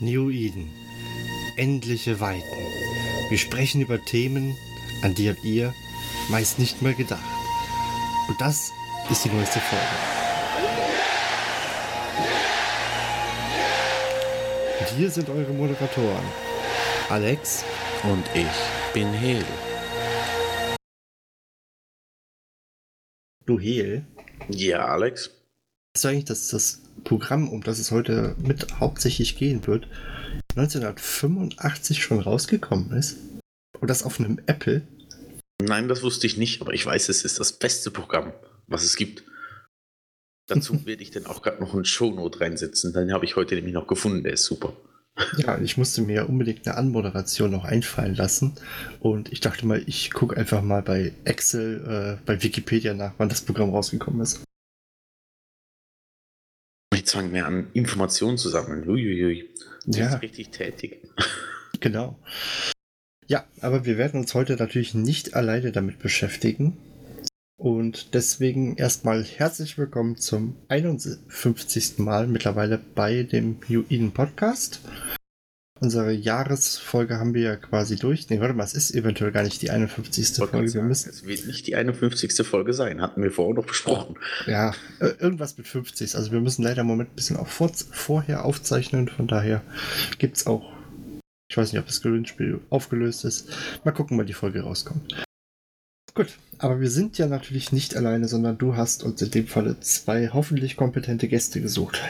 New Eden. Endliche Weiten. Wir sprechen über Themen, an die habt ihr meist nicht mehr gedacht. Und das ist die neueste Folge. Und hier sind eure Moderatoren. Alex Und ich bin Hel. du Duhel. Ja, Alex. Du eigentlich, dass das Programm, um das es heute mit hauptsächlich gehen wird, 1985 schon rausgekommen ist? Und das auf einem Apple? Nein, das wusste ich nicht, aber ich weiß, es ist das beste Programm, was es gibt. Dazu werde ich dann auch gerade noch einen Shownote reinsetzen. Den habe ich heute nämlich noch gefunden, der ist super. Ja, ich musste mir unbedingt eine Anmoderation noch einfallen lassen. Und ich dachte mal, ich gucke einfach mal bei Excel, äh, bei Wikipedia nach, wann das Programm rausgekommen ist. Fangen wir an, Informationen zu sammeln. Uiuiui. Du Ja. bist richtig tätig. Genau. Ja, aber wir werden uns heute natürlich nicht alleine damit beschäftigen. Und deswegen erstmal herzlich willkommen zum 51. Mal mittlerweile bei dem New Eden Podcast. Unsere Jahresfolge haben wir ja quasi durch. Nee, warte mal, es ist eventuell gar nicht die 51. Wollte Folge. sagen, müssen, Es wird nicht die 51. Folge sein, hatten wir vorher noch besprochen. ja, äh, irgendwas mit 50. Also wir müssen leider im Moment ein bisschen auch vor, vorher aufzeichnen. Von daher gibt es auch, ich weiß nicht, ob das Gewinnspiel aufgelöst ist. Mal gucken, wann die Folge rauskommt. Gut, aber wir sind ja natürlich nicht alleine, sondern du hast uns in dem Falle zwei hoffentlich kompetente Gäste gesucht.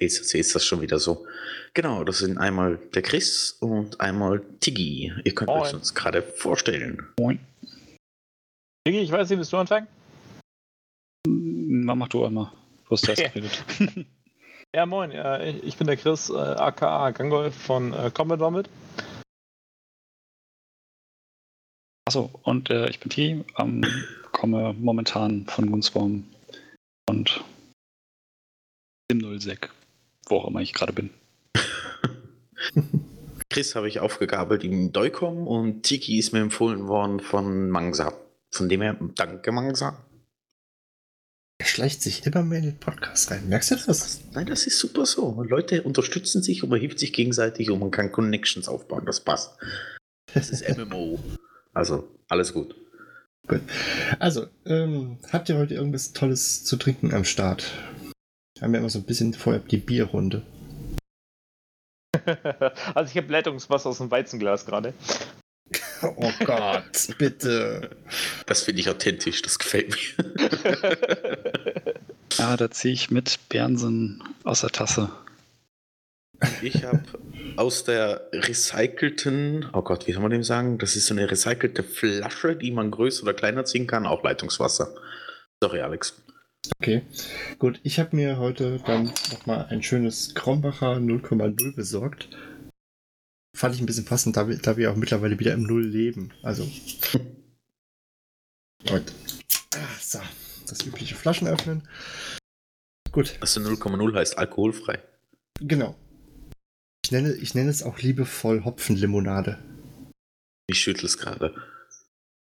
Jetzt ist das schon wieder so. Genau, das sind einmal der Chris und einmal Tiggy. Ihr könnt euch Moin. uns gerade vorstellen. Moin. Digi, ich weiß nicht, willst du anfangen? Mach du einmal. Du hast geredet. Ja, moin. Äh, ich bin der Chris, äh, aka Gangolf von äh, Commodore mit. Achso, und äh, ich bin T, ähm, komme momentan von Gunsworm und dem Nullsec, wo auch immer ich gerade bin. Chris habe ich aufgegabelt im Doikom und Tiki ist mir empfohlen worden von Mangsa. Von dem her, danke Mangsa. Er schleicht sich immer mehr in den Podcast rein. Merkst du das? Nein, das ist super so. Leute unterstützen sich und man hilft sich gegenseitig und man kann Connections aufbauen. Das passt. Das ist MMO. Also, alles gut. Also, ähm, habt ihr heute irgendwas Tolles zu trinken am Start? Wir haben ja immer so ein bisschen vorher die Bierrunde. also ich habe Leitungswasser aus dem Weizenglas gerade. Oh Gott, bitte. Das finde ich authentisch, das gefällt mir. Ah, da ziehe ich mit Bernsen aus der Tasse. Ich habe aus der recycelten, oh Gott, wie soll man dem sagen? Das ist so eine recycelte Flasche, die man größer oder kleiner ziehen kann, auch Leitungswasser. Sorry, Alex. Okay, gut. Ich habe mir heute dann nochmal ein schönes Krombacher 0,0 besorgt. Fand ich ein bisschen passend, da wir, da wir auch mittlerweile wieder im Null leben. Also. Und. Ah, so. Das übliche Flaschen öffnen. Gut, Also 0,0 heißt alkoholfrei. genau. Ich nenne, ich nenne es auch liebevoll Hopfenlimonade. Ich schüttel es gerade.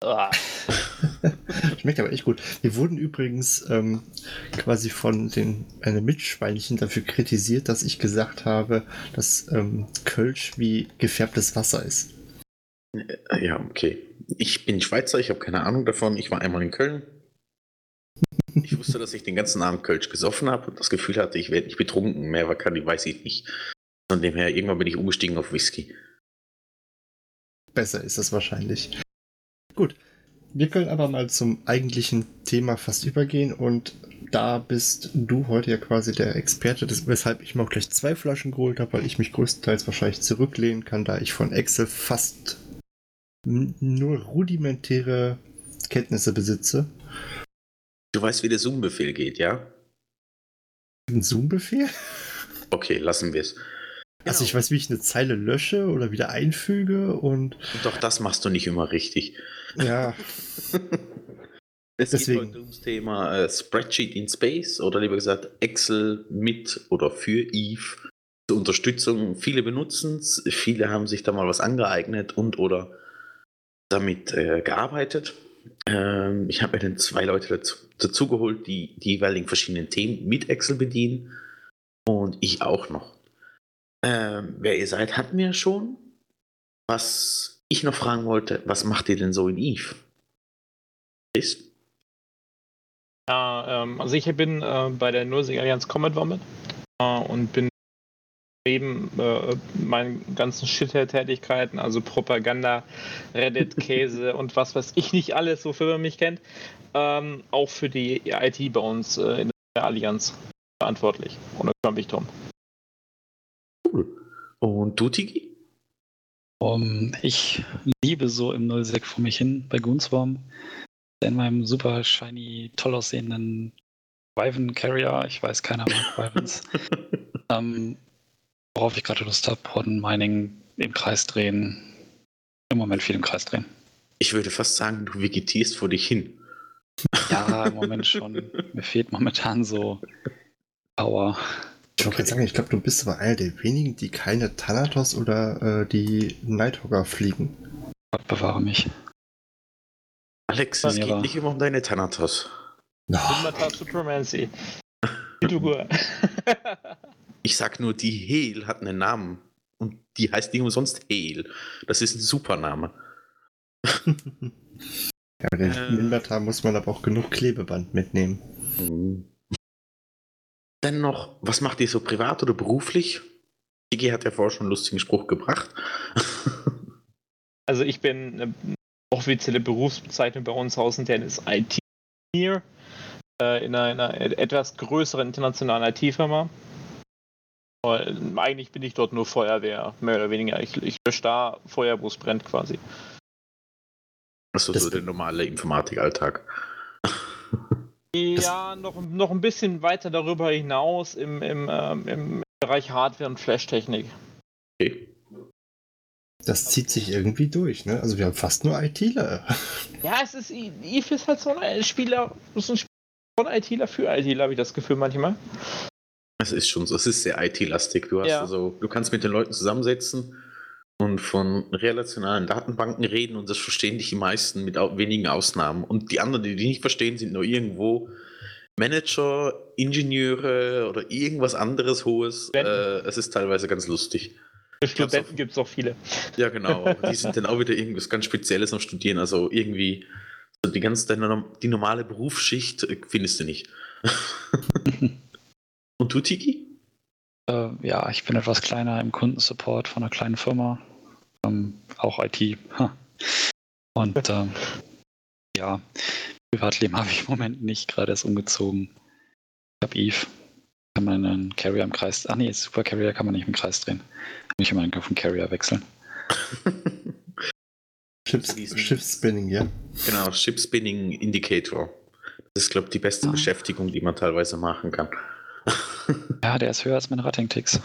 Ah, Schmeckt aber echt gut. Wir wurden übrigens ähm, quasi von den äh, Mitschweinchen dafür kritisiert, dass ich gesagt habe, dass ähm, Kölsch wie gefärbtes Wasser ist. Äh, Ja, okay. Ich bin Schweizer, ich habe keine Ahnung davon. Ich war einmal in Köln. Ich wusste, dass ich den ganzen Abend Kölsch gesoffen habe und das Gefühl hatte, ich werde nicht betrunken. Mehr war kann, weiß ich nicht. Von dem her, irgendwann bin ich umgestiegen auf Whisky. Besser ist es wahrscheinlich. Gut. Wir können aber mal zum eigentlichen Thema fast übergehen und da bist du heute ja quasi der Experte, des, weshalb ich mir auch gleich zwei Flaschen geholt habe, weil ich mich größtenteils wahrscheinlich zurücklehnen kann, da ich von Excel fast nur rudimentäre Kenntnisse besitze. Du weißt, wie der Zoom-Befehl geht, ja? Ein Zoom-Befehl? Okay, lassen wir es. Also ich weiß, wie ich eine Zeile lösche oder wieder einfüge und Doch das machst du nicht immer richtig. ja, Es Deswegen. geht heute ums Thema äh, Spreadsheet in Space oder lieber gesagt Excel mit oder für Eve zur Unterstützung. Viele benutzen es, viele haben sich da mal was angeeignet und oder damit äh, gearbeitet. Ähm, ich habe mir dann zwei Leute dazu, dazu geholt, die die jeweiligen verschiedenen Themen mit Excel bedienen und ich auch noch. Ähm, wer ihr seid, hatten wir schon. Was ich noch fragen wollte, was macht ihr denn so in Eve? Ist? Ja, ähm, also ich bin äh, bei der Nursing Allianz Combat Vomit äh, und bin neben äh, meinen ganzen Shithead-Tätigkeiten, also Propaganda, Reddit, Käse und was weiß ich nicht alles, wofür man mich kennt, ähm, auch für die IT bei uns äh, in der Allianz verantwortlich. Und da kümmere mich drum. Und du, Tiki? Um, ich liebe so im 06 vor mich hin bei Goonswarm. In meinem super shiny, toll aussehenden Wyvern Carrier, ich weiß, keiner mag Wyverns, ähm, worauf ich gerade Lust habe, Horden Mining im Kreis drehen. Im Moment viel im Kreis drehen. Ich würde fast sagen, du vegetierst vor dich hin. Ja, im Moment schon. Mir fehlt momentan so Power. Ich wollte gerade sagen, ich glaube, du bist aber einer der wenigen, die keine Thanatos oder äh, die Nighthawker fliegen. Gott bewahre mich. Alex, es geht nicht immer um deine Thanatos. No. Supremacy. Fidugur. Ich sag nur, die Hel hat einen Namen. Und die heißt nicht umsonst Hel. Das ist ein Supername. ja, bei den Äh. Mindertar muss man aber auch genug Klebeband mitnehmen. Mhm. Dann noch, was macht ihr so privat oder beruflich? Tiki hat ja vorher schon einen lustigen Spruch gebracht. Also ich bin eine offizielle Berufsbezeichnung bei uns Außenternen ist IT-Engineer äh, in einer, einer etwas größeren internationalen IT-Firma. Und Eigentlich bin ich dort nur Feuerwehr, mehr oder weniger. Ich, ich lösche da Feuer, wo es brennt quasi. Also Das- so der normale Informatikalltag. Ja, noch, noch ein bisschen weiter darüber hinaus im, im, ähm, im Bereich Hardware und Flashtechnik. Okay. Das zieht sich irgendwie durch, ne? Also wir haben fast nur ITler. Ja, es ist, Eve ist halt so ein Spieler, ist ein Spiel von ITler für ITler, habe ich das Gefühl manchmal. Es ist schon so, es ist sehr IT-lastig. Du hast Ja. also, du kannst mit den Leuten zusammensetzen und von relationalen Datenbanken reden und das verstehen dich die meisten mit wenigen Ausnahmen. Und die anderen, die die nicht verstehen, sind nur irgendwo Manager, Ingenieure oder irgendwas anderes Hohes. Äh, es ist teilweise ganz lustig. Für Studenten gibt es auch viele. Ja, genau. Die sind dann auch wieder irgendwas ganz Spezielles am Studieren. Also irgendwie so die ganze deine- die normale Berufsschicht äh, findest du nicht. und du, Tiki? Äh, ja, ich bin etwas kleiner im Kundensupport von einer kleinen Firma. Ähm, auch IT. Und ähm, ja, Privatleben habe ich im Moment nicht, gerade erst umgezogen. Ich habe Eve. Kann man einen Carrier im Kreis. Ach nee, Super Carrier kann man nicht im Kreis drehen. Muss ich immer auf den Carrier wechseln. Schiffs, Diesen- Schiffsspinning, ja. Genau, Ship Spinning Indicator. Das ist, glaube ich, die beste Ah. Beschäftigung, die man teilweise machen kann. Ja, der ist höher als meine Rating-Ticks.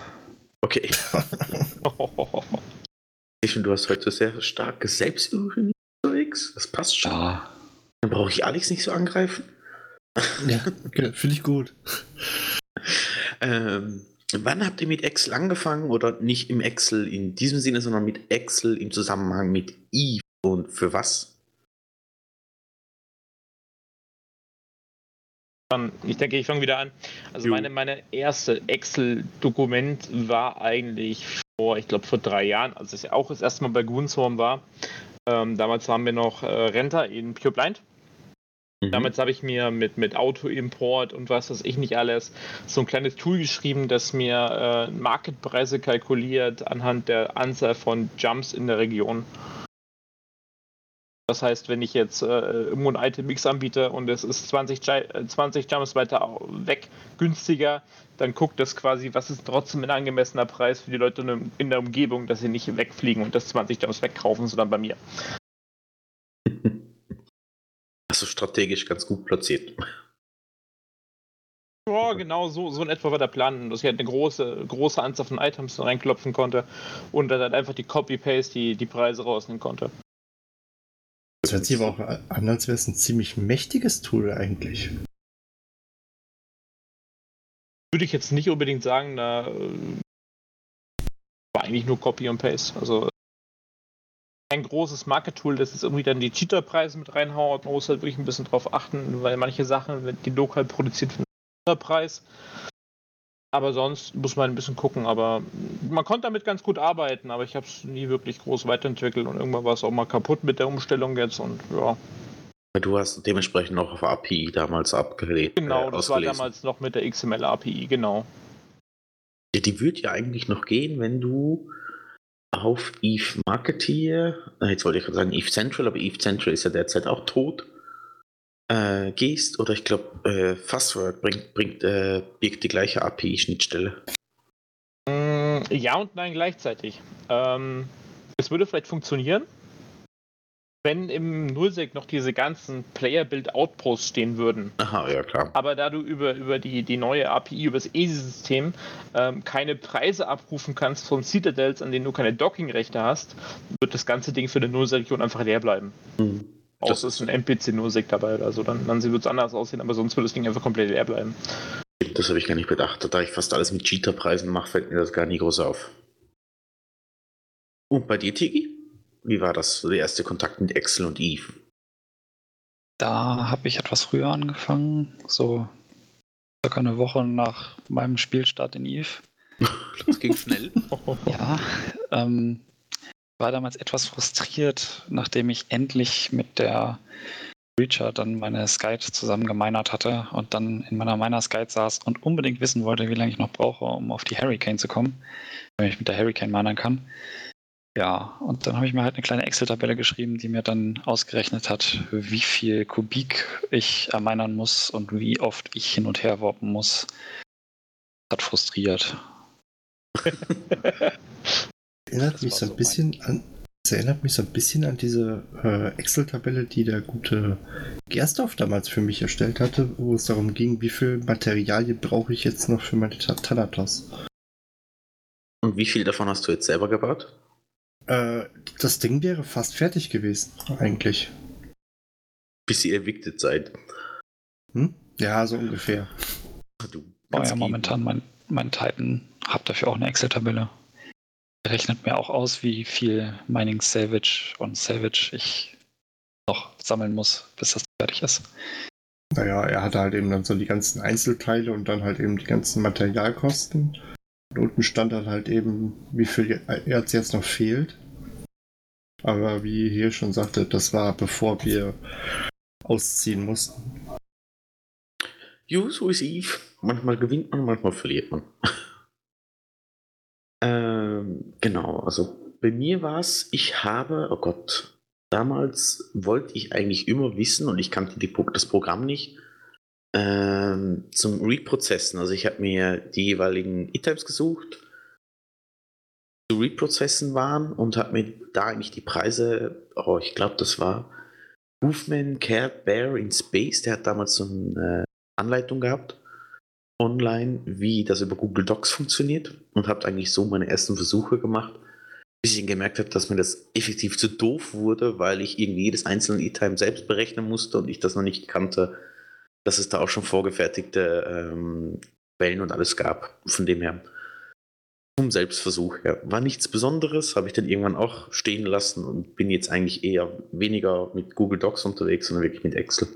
okay. Ich finde, du hast heute sehr starke Selbstironie unterwegs. Das passt schon. Ja, Dann brauche ich Alex nicht so angreifen. Ja, okay, finde ich gut. Ähm, wann habt ihr mit Excel angefangen? Oder nicht im Excel in diesem Sinne, sondern mit Excel im Zusammenhang mit Eve und für was? Ich denke, ich fange wieder an. Also meine, meine erste Excel-Dokument war eigentlich vor, ich glaube, vor drei Jahren, als ich auch das erste Mal bei Goonswarm war. Ähm, damals waren wir noch äh, Renter in Pure Blind. Mhm. Damals habe ich mir mit, mit Auto-Import und was weiß ich nicht alles so ein kleines Tool geschrieben, das mir äh, Marketpreise kalkuliert anhand der Anzahl von Jumps in der Region. Das heißt, wenn ich jetzt äh, irgendwo ein Item X anbiete und es ist 20, Gi- äh, 20 Jumps weiter weg günstiger, dann guckt das quasi, was ist trotzdem ein angemessener Preis für die Leute in der- in der Umgebung, dass sie nicht wegfliegen und das 20 Jumps wegkaufen, sondern bei mir. Also strategisch ganz gut platziert. Ja, genau so, so in etwa war der Plan, dass ich halt eine große, große Anzahl von Items reinklopfen konnte und dann halt einfach die Copy-Paste, die, die Preise rausnehmen konnte. Das hört sich aber auch an, als wäre es ein ziemlich mächtiges Tool eigentlich. Würde ich jetzt nicht unbedingt sagen, da äh, war eigentlich nur Copy und Paste. Also ein großes Market-Tool, das jetzt irgendwie dann die Cheater-Preise mit reinhaut. Man muss halt wirklich ein bisschen drauf achten, weil manche Sachen, die lokal produziert werden, Preis. Aber sonst muss man ein bisschen gucken. Aber man konnte damit ganz gut arbeiten, aber ich habe es nie wirklich groß weiterentwickelt und irgendwann war es auch mal kaputt mit der Umstellung jetzt und ja. Du hast dementsprechend noch auf API damals abgelegt. Genau, äh, das war damals noch mit der XML API, genau. Ja, die würde ja eigentlich noch gehen, wenn du auf Eve Marketeer, äh, jetzt wollte ich gerade sagen Eve Central, aber Eve Central ist ja derzeit auch tot, äh, gehst. Oder ich glaube, äh, Fastwork bringt, bringt äh, birgt die gleiche API-Schnittstelle. Mm, ja und nein gleichzeitig. Ähm, es würde vielleicht funktionieren, wenn im Nullsec noch diese ganzen Player-Build-Outposts stehen würden. Aha, ja klar. Aber da du über, über die, die neue API, über das EASY-System ähm, keine Preise abrufen kannst von Citadels, an denen du keine Docking-Rechte hast, wird das ganze Ding für eine Nullsec-Region einfach leer bleiben. Mhm. Es ist ein NPC-Nullsec dabei oder so, dann, dann wird es anders aussehen, aber sonst wird das Ding einfach komplett leer bleiben. Das habe ich gar nicht bedacht. Da ich fast alles mit Cheater-Preisen mache, fällt mir das gar nicht groß auf. Und bei dir, Tigi? Wie war das, der erste Kontakt mit Excel und Eve? Da habe ich etwas früher angefangen, so circa eine Woche nach meinem Spielstart in Eve. das ging schnell. ja, ähm, war damals etwas frustriert, nachdem ich endlich mit der Reacher dann meine Skite zusammen gemeinert hatte und dann in meiner Miner Skite saß und unbedingt wissen wollte, wie lange ich noch brauche, um auf die Hurricane zu kommen, wenn ich mit der Hurricane minern kann. Ja, und dann habe ich mir halt eine kleine Excel-Tabelle geschrieben, die mir dann ausgerechnet hat, wie viel Kubik ich ermeinern muss und wie oft ich hin und her warpen muss. Das hat frustriert. erinnert das mich so ein bisschen an. Das erinnert mich so ein bisschen an diese äh, Excel-Tabelle, die der gute Gerstorf damals für mich erstellt hatte, wo es darum ging, wie viel Materialien brauche ich jetzt noch für meine Thanatos. Und wie viel davon hast du jetzt selber gebaut? Äh, das Ding wäre fast fertig gewesen, eigentlich. Bis ihr evicted seid. Hm? Ja, so ungefähr. Du oh ja, momentan mein, mein Titan hab dafür auch eine Excel-Tabelle. Rechnet mir auch aus, wie viel Mining Salvage und Salvage ich noch sammeln muss, bis das fertig ist. Naja, er hatte halt eben dann so die ganzen Einzelteile und dann halt eben die ganzen Materialkosten. Und unten stand dann halt eben, wie viel Erz jetzt noch fehlt. Aber wie hier schon sagte, das war bevor wir ausziehen mussten. Jo, so ist Eve. Manchmal gewinnt man, manchmal verliert man. ähm, genau, also bei mir war es, ich habe, oh Gott, damals wollte ich eigentlich immer wissen und ich kannte die, das Programm nicht, ähm, zum Reprocessen. Also ich habe mir die jeweiligen E-Types gesucht, die zu reprocessen waren und habe mir da eigentlich die Preise, oh, ich glaube, das war Hoofman Care Bear in Space, der hat damals so eine Anleitung gehabt online, wie das über Google Docs funktioniert und habe eigentlich so meine ersten Versuche gemacht, bis ich gemerkt habe, dass mir das effektiv zu doof wurde, weil ich irgendwie jedes einzelne E-Time selbst berechnen musste und ich das noch nicht kannte, dass es da auch schon vorgefertigte ähm, Quellen und alles gab. Von dem her, zum Selbstversuch her. War nichts Besonderes, habe ich dann irgendwann auch stehen lassen und bin jetzt eigentlich eher weniger mit Google Docs unterwegs, sondern wirklich mit Excel.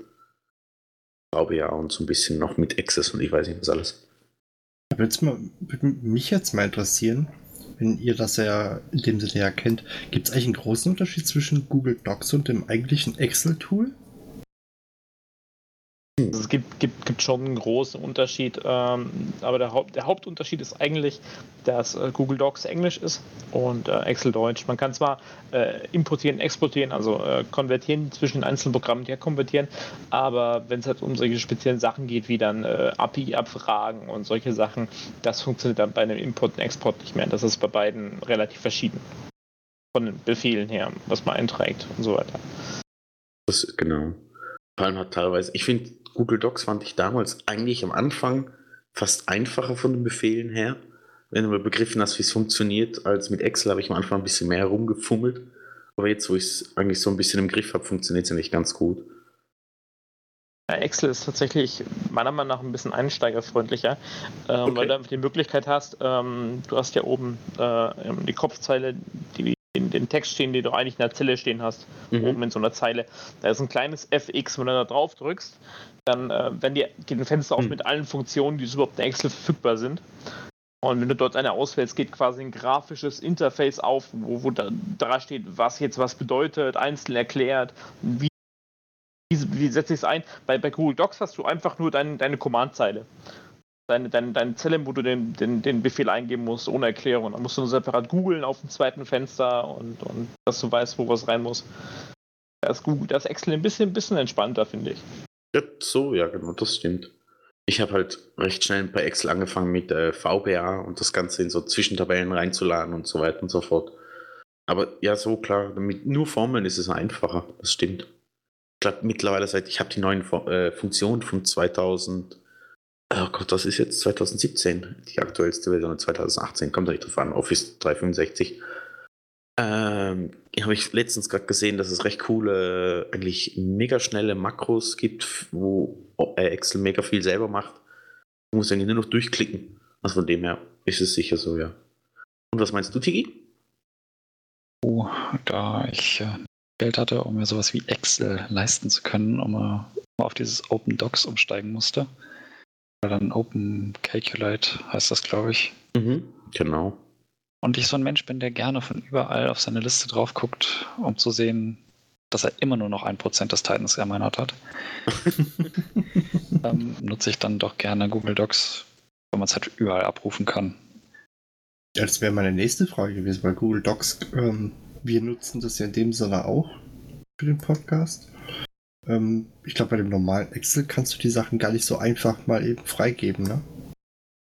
Glaube ja, und so ein bisschen noch mit Access und ich weiß nicht was alles. Würde mich jetzt mal interessieren, wenn ihr das ja in dem Sinne ja kennt, gibt es eigentlich einen großen Unterschied zwischen Google Docs und dem eigentlichen Excel-Tool? Also es gibt, gibt, gibt schon einen großen Unterschied, ähm, aber der, Haupt, der Hauptunterschied ist eigentlich, dass äh, Google Docs Englisch ist und äh, Excel Deutsch. Man kann zwar äh, importieren, exportieren, also äh, konvertieren zwischen einzelnen Programmen her konvertieren, aber wenn es halt um solche speziellen Sachen geht, wie dann äh, API-Abfragen und solche Sachen, das funktioniert dann bei einem Import und Export nicht mehr. Das ist bei beiden relativ verschieden. Von den Befehlen her, was man einträgt und so weiter. Das, genau. Vor allem hat teilweise, ich finde, Google Docs fand ich damals eigentlich am Anfang fast einfacher von den Befehlen her. Wenn du mal begriffen hast, wie es funktioniert, als mit Excel habe ich am Anfang ein bisschen mehr rumgefummelt. Aber jetzt, wo ich es eigentlich so ein bisschen im Griff habe, funktioniert es eigentlich ganz gut. Excel ist tatsächlich meiner Meinung nach ein bisschen einsteigerfreundlicher, ähm, okay. weil du einfach die Möglichkeit hast, ähm, du hast ja oben äh, die Kopfzeile, die den, den Text stehen, den du eigentlich in der Zelle stehen hast, Mhm. oben in so einer Zeile. Da ist ein kleines FX, wenn du da drauf drückst, dann äh, wenn die, geht ein Fenster auf Mhm. mit allen Funktionen, die überhaupt in Excel verfügbar sind. Und wenn du dort eine auswählst, geht quasi ein grafisches Interface auf, wo, wo da, da steht, was jetzt was bedeutet, einzeln erklärt, wie, wie, wie setze ich es ein. Bei, bei Google Docs hast du einfach nur dein, deine Command-Zeile. Deine, deine, deine Zelle, wo du den, den, den Befehl eingeben musst, ohne Erklärung. Dann musst du nur separat googeln auf dem zweiten Fenster und, und dass du weißt, wo was rein muss. Da ist, Google, da Excel ein bisschen, bisschen entspannter, finde ich. Ja, so, ja, genau, das stimmt. Ich habe halt recht schnell bei Excel angefangen mit äh, VBA und das Ganze in so Zwischentabellen reinzuladen und so weiter und so fort. Aber ja, so klar, mit nur Formeln ist es einfacher, das stimmt. Ich glaube mittlerweile seit, ich habe die neuen äh, Funktionen von 2000, oh Gott, das ist jetzt 2017, die aktuellste Version 2018, kommt nicht drauf an, Office 365. Ähm, habe ich letztens gerade gesehen, dass es recht coole, eigentlich mega schnelle Makros gibt, wo äh, Excel mega viel selber macht. Du musst eigentlich nur noch durchklicken. Also von dem her ist es sicher so, ja. Und was meinst du, Tigi? Oh, da ich äh, Geld hatte, um mir sowas wie Excel leisten zu können, um äh, auf dieses Open Docs umsteigen musste. Oder dann Open Calculate heißt das, glaube ich. Mhm. Genau. Und ich so ein Mensch bin, der gerne von überall auf seine Liste drauf guckt, um zu sehen, dass er immer nur noch ein Prozent des Titans ermeinert hat. ähm, nutze ich dann doch gerne Google Docs, weil man es halt überall abrufen kann. Ja, das wäre meine nächste Frage gewesen, weil Google Docs, ähm, wir nutzen das ja in dem Sinne auch für den Podcast. Ähm, ich glaube, bei dem normalen Excel kannst du die Sachen gar nicht so einfach mal eben freigeben, ne?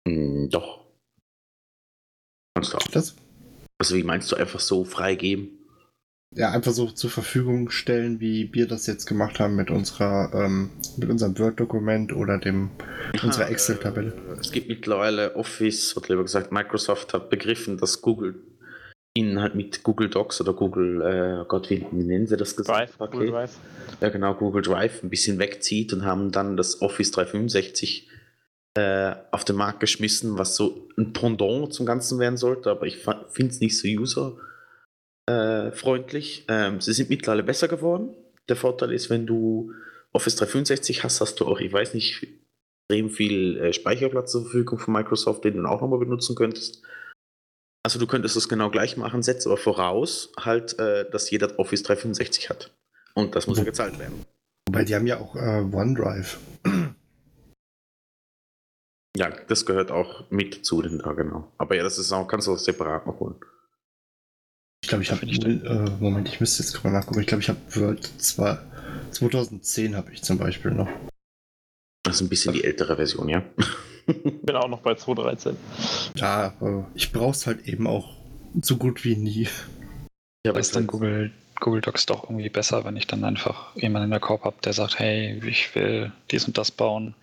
Hm, doch. Kannst du auch. Das, Also wie meinst du einfach so freigeben? ja, einfach so zur Verfügung stellen, wie wir das jetzt gemacht haben mit unserer, ähm, mit unserem Word-Dokument oder dem, unserer Ah, Excel-Tabelle. äh, Es gibt mittlerweile Office, oder lieber gesagt, Microsoft hat begriffen, dass Google ihnen halt mit Google Docs oder Google, äh, oh Gott, wie, nennen sie das Drive, Gesamtpaket? Google Drive. ja genau, Google Drive ein bisschen wegzieht und haben dann das Office 365 äh, auf den Markt geschmissen, was so ein Pendant zum Ganzen werden sollte, aber ich finde es nicht so userfreundlich. Ähm, sie sind mittlerweile besser geworden. Der Vorteil ist, wenn du Office 365 hast, hast du auch, ich weiß nicht, extrem viel äh, Speicherplatz zur Verfügung von Microsoft, den du auch nochmal benutzen könntest. Also du könntest es genau gleich machen, setzt aber voraus halt, äh, dass jeder Office 365 hat. Und das muss ja gezahlt werden. Wobei die haben ja auch äh, OneDrive. Ja, das gehört auch mit zu den da, genau. Aber ja, das ist auch, kannst du auch separat noch holen. Ich glaube, ich habe, äh, Moment, ich müsste jetzt gerade mal nachgucken. Ich glaube, ich habe Word zwar 2010 habe ich zum Beispiel noch. Das ist ein bisschen die ältere Version, ja. Bin auch noch bei 2.13. Ja, aber ich brauche es halt eben auch so gut wie nie. Ja, aber ist dann Google, Google Docs doch irgendwie besser, wenn ich dann einfach jemanden in der Korb habe, der sagt, hey, ich will dies und das bauen.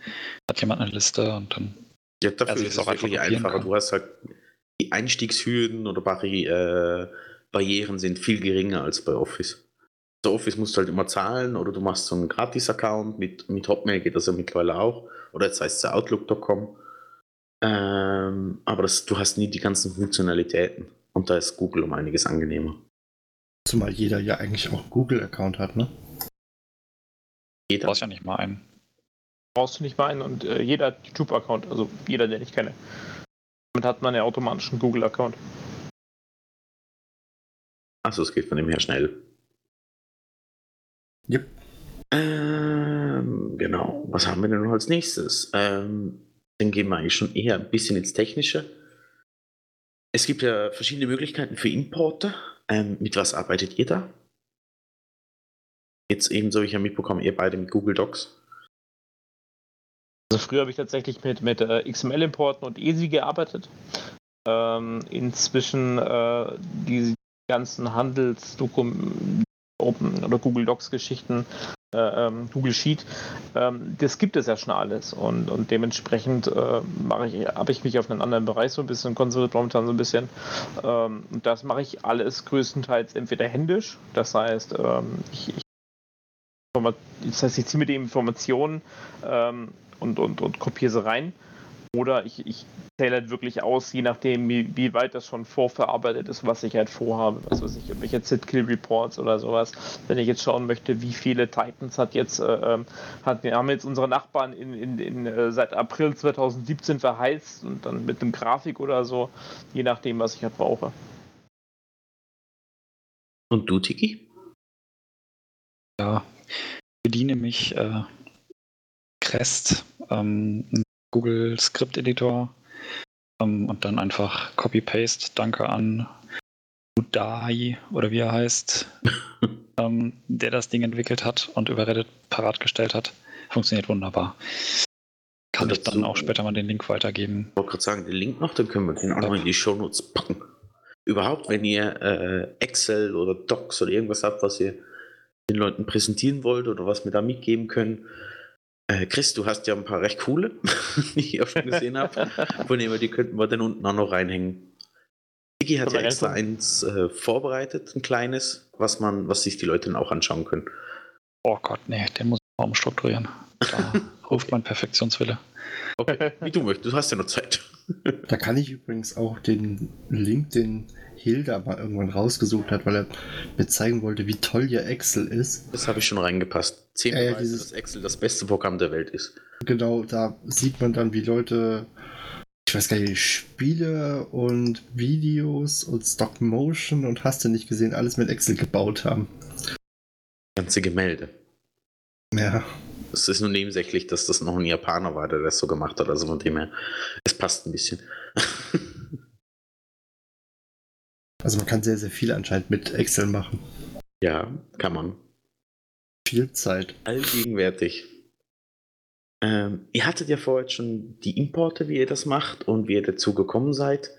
Hat jemand eine Liste und dann Ja, dafür Also ist es auch einfach einfacher. kann. Du hast halt die Einstiegshürden oder Barri äh, Barrieren sind viel geringer als bei Office. Bei Office musst du halt immer zahlen oder du machst so einen Gratis-Account mit, mit Hotmail geht das ja mittlerweile auch. Oder jetzt heißt es Outlook.com. Ähm, aber das, du hast nie die ganzen Funktionalitäten. Und da ist Google um einiges angenehmer. Zumal jeder ja eigentlich auch einen Google-Account hat, ne? Jeder. brauchst ja nicht mal einen. Brauchst du nicht mal einen und äh, jeder hat YouTube-Account, also jeder, den ich kenne. Damit hat man ja automatisch einen Google-Account. Achso, es geht von dem her schnell. Yep. Ähm, genau. Was haben wir denn noch als nächstes? Ähm, dann gehen wir eigentlich schon eher ein bisschen ins Technische. Es gibt ja verschiedene Möglichkeiten für Importe. Ähm, mit was arbeitet ihr da? Jetzt ebenso, wie ich ja mitbekommen, ihr beide mit Google Docs. Also früher habe ich tatsächlich mit, mit äh, XML-Importen und ESI gearbeitet. Ähm, inzwischen äh, die ganzen Handelsdokumente Open oder Google Docs-Geschichten, äh, ähm, Google Sheet, ähm, das gibt es ja schon alles. Und, und dementsprechend äh, mache ich, habe ich mich auf einen anderen Bereich so ein bisschen konzentriert, momentan so ein bisschen. Ähm, und das mache ich alles größtenteils entweder händisch, das heißt, ähm, ich, ich das heißt, ich ziehe mir die Informationen ähm, und, und, und kopiere sie rein. Oder ich, ich zähle halt wirklich aus, je nachdem, wie, wie weit das schon vorverarbeitet ist, was ich halt vorhabe. Was weiß ich, irgendwelche Zit-Kill-Reports oder sowas. Wenn ich jetzt schauen möchte, wie viele Titans hat jetzt, äh, ähm, hat, haben jetzt unsere Nachbarn in, in, in, äh, seit April 2017 verheizt und dann mit einem Grafik oder so, je nachdem, was ich halt brauche. Und du, Tiki? Ja, bediene mich äh, Crest, ähm, Google Script Editor ähm, und dann einfach Copy-Paste, danke an Udai oder wie er heißt, ähm, der das Ding entwickelt hat und über Reddit parat gestellt hat. Funktioniert wunderbar. Kann ich dann auch später mal den Link weitergeben. Ich wollte gerade sagen, den Link noch, dann können wir den auch noch in die Shownotes packen. Überhaupt, wenn ihr äh, Excel oder Docs oder irgendwas habt, was ihr den Leuten präsentieren wollt oder was wir da mitgeben können, Chris, du hast ja ein paar recht coole, die ich auch schon gesehen habe. Von dem die könnten wir dann unten auch noch reinhängen. Digi hat ja extra eins äh, vorbereitet, ein kleines, was man, was sich die Leute dann auch anschauen können. Oh Gott, nee, den muss man umstrukturieren. Da ruft mein Perfektionswille. Okay, wie du möchtest, du hast ja noch Zeit. Da kann ich übrigens auch den Link, den Hilda mal irgendwann rausgesucht hat, weil er mir zeigen wollte, wie toll ihr Excel ist. Das habe ich schon reingepasst. Zehn Äh, Beweise, dieses- dass Excel das beste Programm der Welt ist. Genau, da sieht man dann, wie Leute, ich weiß gar nicht, Spiele und Videos und Stock Motion und hast du nicht gesehen, alles mit Excel gebaut haben. Ganze Gemälde. Ja, Es ist nur nebensächlich, dass das noch ein Japaner war, der das so gemacht hat. Also von dem her, es passt ein bisschen. also man kann sehr, sehr viel anscheinend mit Excel machen. ja, kann man. Viel Zeit. Allgegenwärtig. Ähm, ihr hattet ja vorher schon die Importe, wie ihr das macht und wie ihr dazu gekommen seid.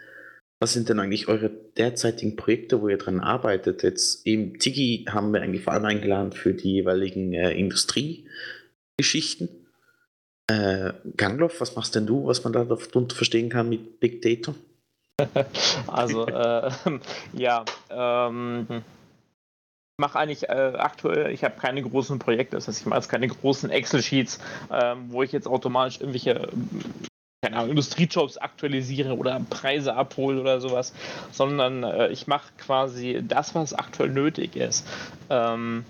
Was sind denn eigentlich eure derzeitigen Projekte, wo ihr dran arbeitet? Jetzt eben Tiki haben wir eigentlich vor allem eingeladen für die jeweiligen äh, Industriegeschichten. Äh, Gangloff, was machst denn du, was man da darunter verstehen kann mit Big Data? Also, äh, ja, ähm, ich mache eigentlich äh, aktuell, ich habe keine großen Projekte, das heißt, ich mache jetzt keine großen Excel-Sheets, ähm, wo ich jetzt automatisch irgendwelche, keine Ahnung, Industriejobs aktualisiere oder Preise abhole oder sowas, sondern äh, ich mache quasi das, was aktuell nötig ist. Ähm,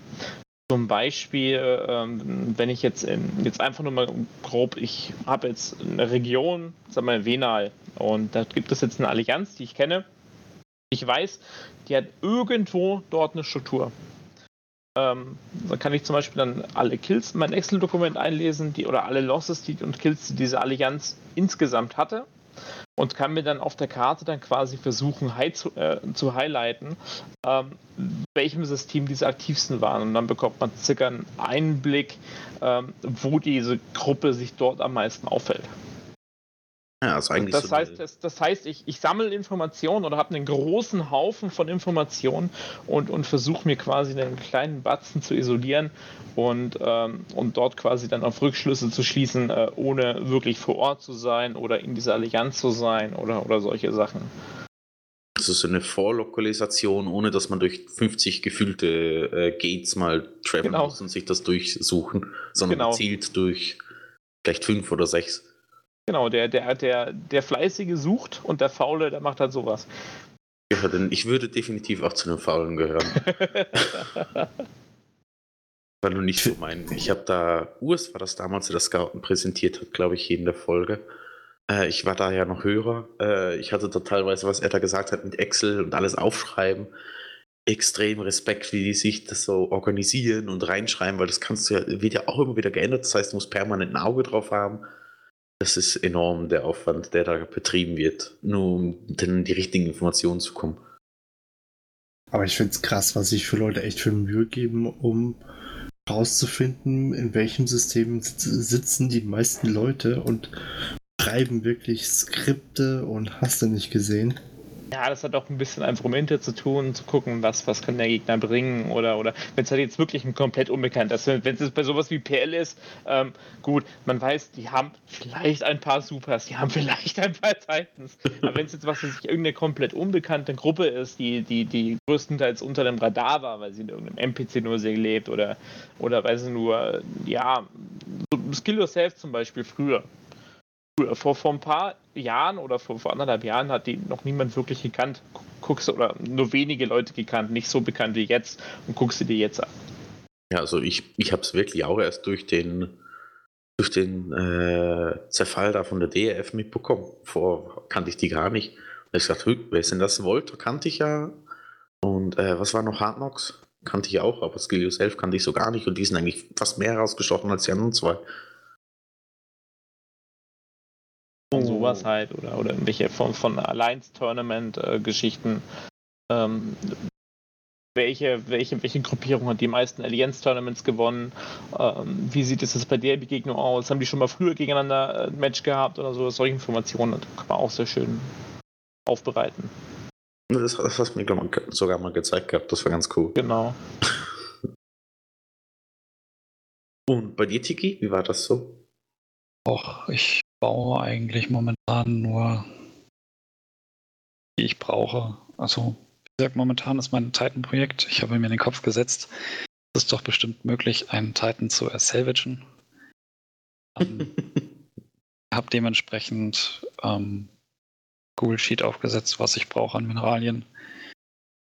zum Beispiel, ähm, wenn ich jetzt in, jetzt einfach nur mal grob, ich habe jetzt eine Region, wir mal Venal, und da gibt es jetzt eine Allianz, die ich kenne. Ich weiß, die hat irgendwo dort eine Struktur. Ähm, da kann ich zum Beispiel dann alle Kills in mein Excel-Dokument einlesen, die oder alle Losses die, und Kills, die diese Allianz insgesamt hatte und kann mir dann auf der Karte dann quasi versuchen high zu, äh, zu highlighten, ähm, welchem System diese aktivsten waren. Und dann bekommt man circa einen Einblick, ähm, wo diese Gruppe sich dort am meisten auffällt. Ja, also eigentlich Das so heißt, das, das heißt, ich, ich sammle Informationen oder habe einen großen Haufen von Informationen und, und versuche mir quasi einen kleinen Batzen zu isolieren und, ähm, und dort quasi dann auf Rückschlüsse zu schließen, äh, ohne wirklich vor Ort zu sein oder in dieser Allianz zu sein oder, oder solche Sachen. Das ist so eine Vorlokalisation, ohne dass man durch 50 gefühlte äh, Gates mal travelen Genau. muss und sich das durchsuchen, sondern Genau. gezielt durch vielleicht fünf oder sechs. Genau, der, der, der, der Fleißige sucht und der Faule, der macht halt sowas. Ja, denn ich würde definitiv auch zu den Faulen gehören. War nur nicht so mein. Ich habe da, Urs war das damals, der das Scouten präsentiert hat, glaube ich, hier in der Folge. Äh, ich war da ja noch Hörer. Äh, ich hatte da teilweise, was er da gesagt hat mit Excel und alles aufschreiben. Extrem Respekt, wie die sich das so organisieren und reinschreiben, weil das kannst du ja, wird ja auch immer wieder geändert. Das heißt, du musst permanent ein Auge drauf haben. Das ist enorm, der Aufwand, der da betrieben wird, nur um dann in die richtigen Informationen zu kommen. Aber ich finde es krass, was sich für Leute echt für Mühe geben, um herauszufinden, in welchem System sitz- sitzen die meisten Leute und schreiben wirklich Skripte und hast du nicht gesehen. Ja, das hat auch ein bisschen einfach um Inter zu tun, zu gucken, was, was kann der Gegner bringen oder, oder wenn es halt jetzt wirklich ein komplett unbekannt ist. Wenn es bei sowas wie PL ist, ähm, gut, man weiß, die haben vielleicht ein paar Supers, die haben vielleicht ein paar Titans. Aber wenn es jetzt was, was sich irgendeine komplett unbekannte Gruppe ist, die, die, die größtenteils unter dem Radar war, weil sie in irgendeinem NPC nur sehr lebt oder, oder weil sie nur, ja, so Skill Yourself zum Beispiel früher. Vor, vor ein paar Jahren oder vor, vor anderthalb Jahren hat die noch niemand wirklich gekannt. Guckst oder nur wenige Leute gekannt, nicht so bekannt wie jetzt und guckst sie dir jetzt an. Ja, also ich, ich habe es wirklich auch erst durch den durch den äh, Zerfall da von der DRF mitbekommen. Vor kannte ich die gar nicht. Und ich dachte, wer ist denn das? Volta kannte ich ja. Und äh, was war noch Hard Knocks? Kannte ich auch, aber Skill Yourself kannte ich so gar nicht. Und die sind eigentlich fast mehr herausgestochen als die anderen zwei. Und sowas halt, oder, oder irgendwelche von, von Alliance-Tournament-Geschichten. Ähm, welche, welche, welche Gruppierung hat die meisten Allianz-Tournaments gewonnen? Ähm, wie sieht es jetzt bei der Begegnung aus? Haben die schon mal früher gegeneinander ein Match gehabt oder so? Solche Informationen kann man auch sehr schön aufbereiten. Das, das hast du mir glaub, sogar mal gezeigt gehabt, das war ganz cool. Genau. Und bei dir, Tiki, wie war das so? Och, ich baue eigentlich momentan nur, wie ich brauche. Also wie gesagt, momentan ist mein Titan-Projekt. Ich habe mir in den Kopf gesetzt, es ist doch bestimmt möglich, einen Titan zu ersalvagen. Ähm, habe dementsprechend ähm, Google Sheet aufgesetzt, was ich brauche an Mineralien.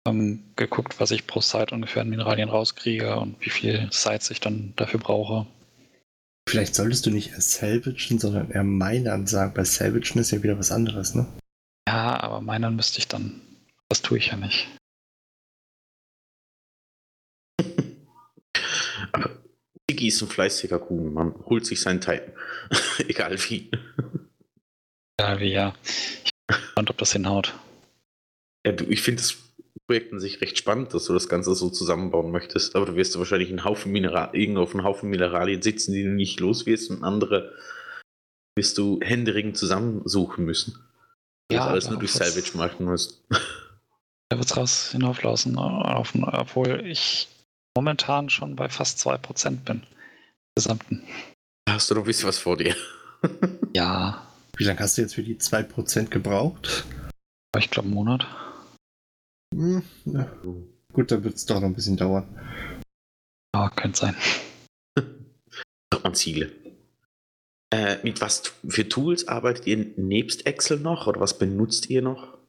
Ähm, geguckt, was ich pro Site ungefähr an Mineralien rauskriege und wie viel Sites ich dann dafür brauche. Vielleicht solltest du nicht salvagen, sondern eher minern sagen. Bei salvagen ist ja wieder was anderes, ne? Ja, aber minern müsste ich dann das tue ich ja nicht. Aber Iggy ist ein fleißiger Kuhn. Man holt sich seinen Titan. Egal wie. Egal wie, ja. Ich bin gespannt, ob das hinhaut. Ja, du, ich finde das Projekt an sich recht spannend, dass du das Ganze so zusammenbauen möchtest. Aber du wirst wahrscheinlich einen Haufen Mineral irgendwo auf einen Haufen Mineralien sitzen, die du nicht los wirst und andere wirst du händeringend zusammensuchen müssen. Ja, alles nur durch Salvage machen musst. Da wird es raus hinauflaufen, auf, obwohl ich momentan schon bei fast 2% bin. Gesamten. Hast du noch ein bisschen was vor dir? ja. Wie lange hast du jetzt für die 2% gebraucht? Ich glaube, einen Monat. Hm, ja. Gut, dann wird es doch noch ein bisschen dauern. Ja, könnte sein. Doch man Ziele. Äh, mit was für Tools arbeitet ihr nebst Excel noch oder was benutzt ihr noch?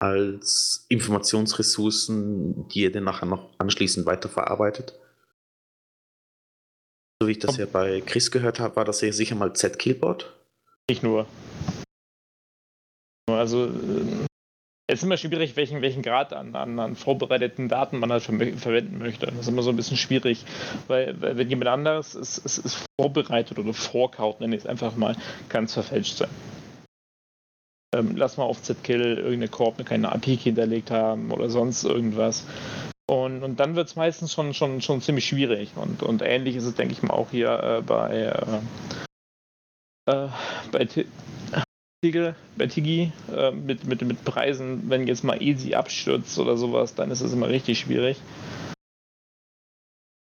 als Informationsressourcen, die ihr dann nachher noch anschließend weiterverarbeitet? So wie ich das ja bei Chris gehört habe, war das ja sicher mal Z-Killboard? Nicht nur. Also äh, es ist immer schwierig, welchen, welchen Grad an, an, an vorbereiteten Daten man halt ver verwenden möchte. Das ist immer so ein bisschen schwierig, weil, wenn jemand anderes ist, ist, ist vorbereitet oder vorkaut, nenne ich es einfach mal, kann es verfälscht sein ähm, lass mal auf Z-Kill irgendeine Korb eine keine API hinterlegt haben oder sonst irgendwas. Und, und dann wird es meistens schon, schon, schon ziemlich schwierig. Und, und ähnlich ist es, denke ich mal, auch hier äh, bei, äh, äh, bei Tigel, bei Tigi äh, mit, mit, mit Preisen, wenn jetzt mal Easy abstürzt oder sowas, dann ist es immer richtig schwierig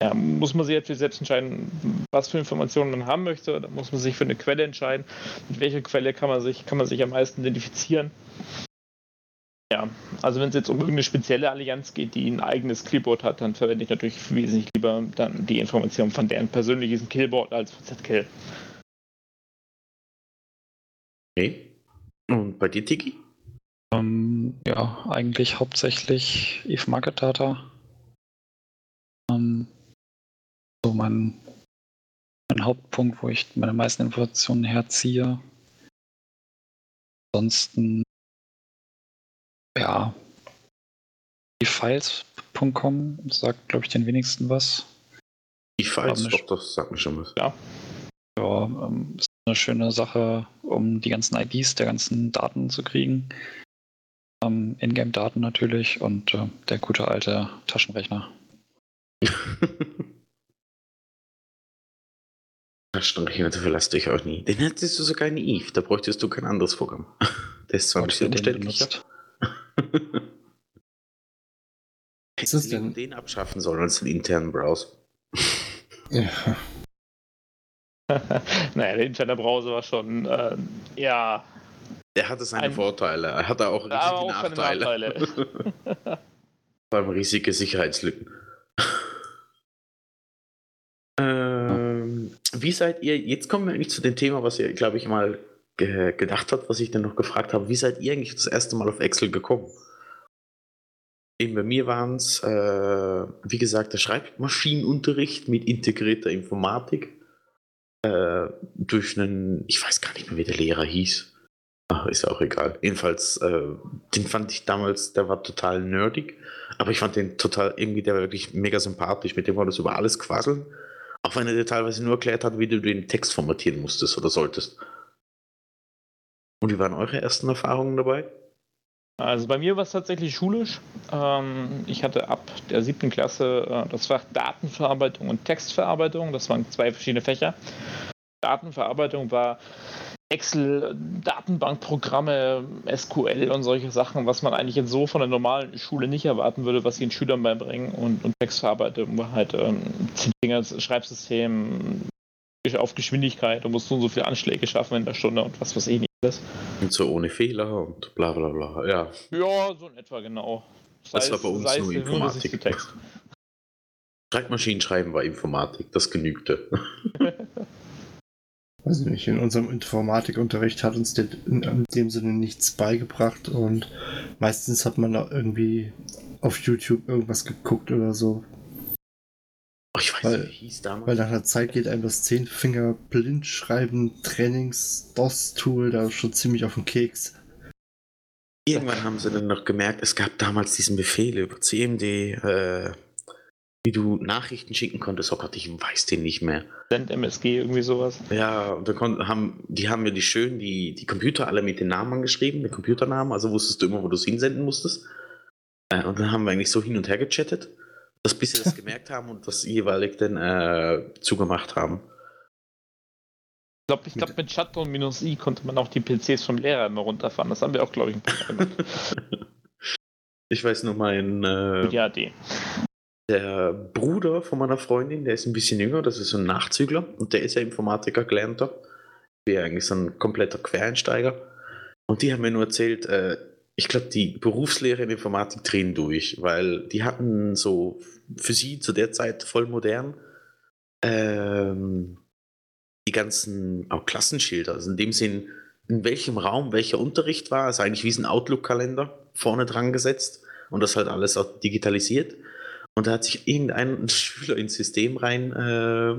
ja, muss man sich natürlich selbst entscheiden, was für Informationen man haben möchte. Da muss man sich für eine Quelle entscheiden. Mit welcher Quelle kann man sich, kann man sich am meisten identifizieren. Ja, also wenn es jetzt um irgendeine spezielle Allianz geht, die ein eigenes Killboard hat, dann verwende ich natürlich wesentlich lieber dann die Informationen von deren persönlichen Killboard als von ZKill. Okay. Und bei dir, Tiki? Um, ähm, ja, eigentlich hauptsächlich Eve Market Data. Um, ähm, so mein, mein Hauptpunkt, wo ich meine meisten Informationen herziehe. Ansonsten, ja, die Files.com sagt, glaube ich, den wenigsten was. Die Files, doch, das sagt mir schon was. Ja. Ja, ähm, eine schöne Sache, um die ganzen IDs der ganzen Daten zu kriegen. Ähm, Ingame-Daten natürlich und äh, der gute alte Taschenrechner. Taschenrechner verlasst dich auch nie. Den hättest du sogar in Eve, da bräuchtest du kein anderes Programm. Der ist zwar ein bisschen umständlicher. Hättest du denn? den abschaffen sollen als den internen Browser. ja. naja, der interne Browser war schon, äh, ja. Er hatte seine ein, Vorteile, er hatte auch riesige auch Nachteile. Vor allem riesige Sicherheitslücken. ähm, wie seid ihr, jetzt kommen wir eigentlich zu dem Thema, was ihr, glaube ich, mal ge gedacht hat, was ich dann noch gefragt habe, wie seid ihr eigentlich das erste Mal auf Excel gekommen? Eben bei mir waren es, äh, wie gesagt, der Schreibmaschinenunterricht mit integrierter Informatik äh, durch einen, ich weiß gar nicht mehr, wie der Lehrer hieß. Ach, ist auch egal. Jedenfalls, äh, den fand ich damals, der war total nerdig, aber ich fand den total, irgendwie, der war wirklich mega sympathisch, mit dem war das über alles quasseln. Auch wenn er dir teilweise nur erklärt hat, wie du den Text formatieren musstest oder solltest. Und wie waren eure ersten Erfahrungen dabei? Also bei mir war es tatsächlich schulisch. Ähm, ich hatte ab der siebten Klasse äh, das Fach Datenverarbeitung und Textverarbeitung. Das waren zwei verschiedene Fächer. Datenverarbeitung war Excel, Datenbankprogramme, SQL und solche Sachen, was man eigentlich in so von der normalen Schule nicht erwarten würde, was sie den Schülern beibringen. Und, und Textverarbeitung war halt ähm, Schreibsystem auf Geschwindigkeit, du musst und so viele Anschläge schaffen in der Stunde und was weiß ich nicht alles. Und so ohne Fehler und bla bla bla, ja. Ja, so in etwa genau. Sei das war bei uns nur Informatik. Nur Text. Schreibmaschinen schreiben war Informatik, das genügte. Weiß ich nicht, in unserem Informatikunterricht hat uns der in dem Sinne nichts beigebracht und meistens hat man da irgendwie auf YouTube irgendwas geguckt oder so. Weiß weil, nicht, wie hieß damals. Weil nach einer Zeit geht einem das Zehnfinger Blindschreiben Trainings-DOS-Tool da schon ziemlich auf den Keks. Irgendwann haben sie dann noch gemerkt, es gab damals diesen Befehl über CMD, äh, wie du Nachrichten schicken konntest. Oh Gott, ich weiß den nicht mehr. Send MSG, irgendwie sowas. Ja, und dann haben, die haben mir die schön, die, die Computer alle mit den Namen angeschrieben, den Computernamen, also wusstest du immer, wo du es hinsenden musstest. Äh, und dann haben wir eigentlich so hin und her gechattet, dass bis sie das gemerkt haben und das jeweilig dann äh, zugemacht haben. Ich glaube, ich glaub, mit Shutdown minus i konnte man auch die PCs vom Lehrer immer runterfahren. Das haben wir auch, glaube ich, gemacht. Ich weiß nur, mein. Äh, ja, die der Bruder von meiner Freundin, der ist ein bisschen jünger, das ist so ein Nachzügler und der ist ja Informatiker gelernter. Ich bin eigentlich so ein kompletter Quereinsteiger. Und die haben mir nur erzählt, äh, ich glaube, die Berufslehre in Informatik drehen durch, weil die hatten so für sie zu der Zeit voll modern ähm, die ganzen auch Klassenschilder. Also in dem Sinn, in welchem Raum welcher Unterricht war, also eigentlich wie ein Outlook-Kalender vorne dran gesetzt und das halt alles auch digitalisiert. Und da hat sich irgendein Schüler ins System rein, äh,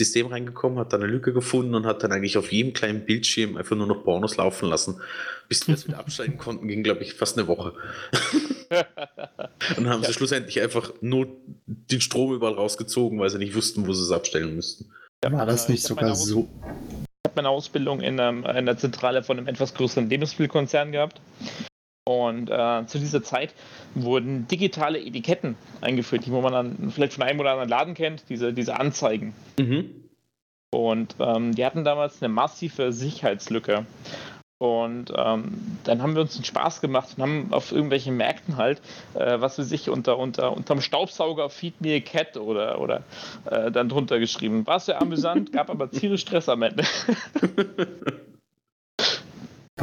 System reingekommen, hat dann eine Lücke gefunden und hat dann eigentlich auf jedem kleinen Bildschirm einfach nur noch Pornos laufen lassen. Bis wir das wieder absteigen konnten, ging, glaube ich, fast eine Woche. und dann haben ja. sie schlussendlich einfach nur den Strom überall rausgezogen, weil sie nicht wussten, wo sie es abstellen müssten. War das nicht sogar so? Ich habe meine Ausbildung in, einem, in der Zentrale von einem etwas größeren Lebensmittelkonzern gehabt. Und äh, zu dieser Zeit wurden digitale Etiketten eingeführt, die man dann vielleicht von einem oder anderen Laden kennt, diese, diese Anzeigen. Mhm. Und ähm, die hatten damals eine massive Sicherheitslücke. Und ähm, dann haben wir uns einen Spaß gemacht und haben auf irgendwelchen Märkten halt, äh, was wir sich unter, unter unterm Staubsauger Feed Me a Cat oder, oder äh, dann drunter geschrieben. War sehr amüsant, gab aber tierisch Stress am Ende.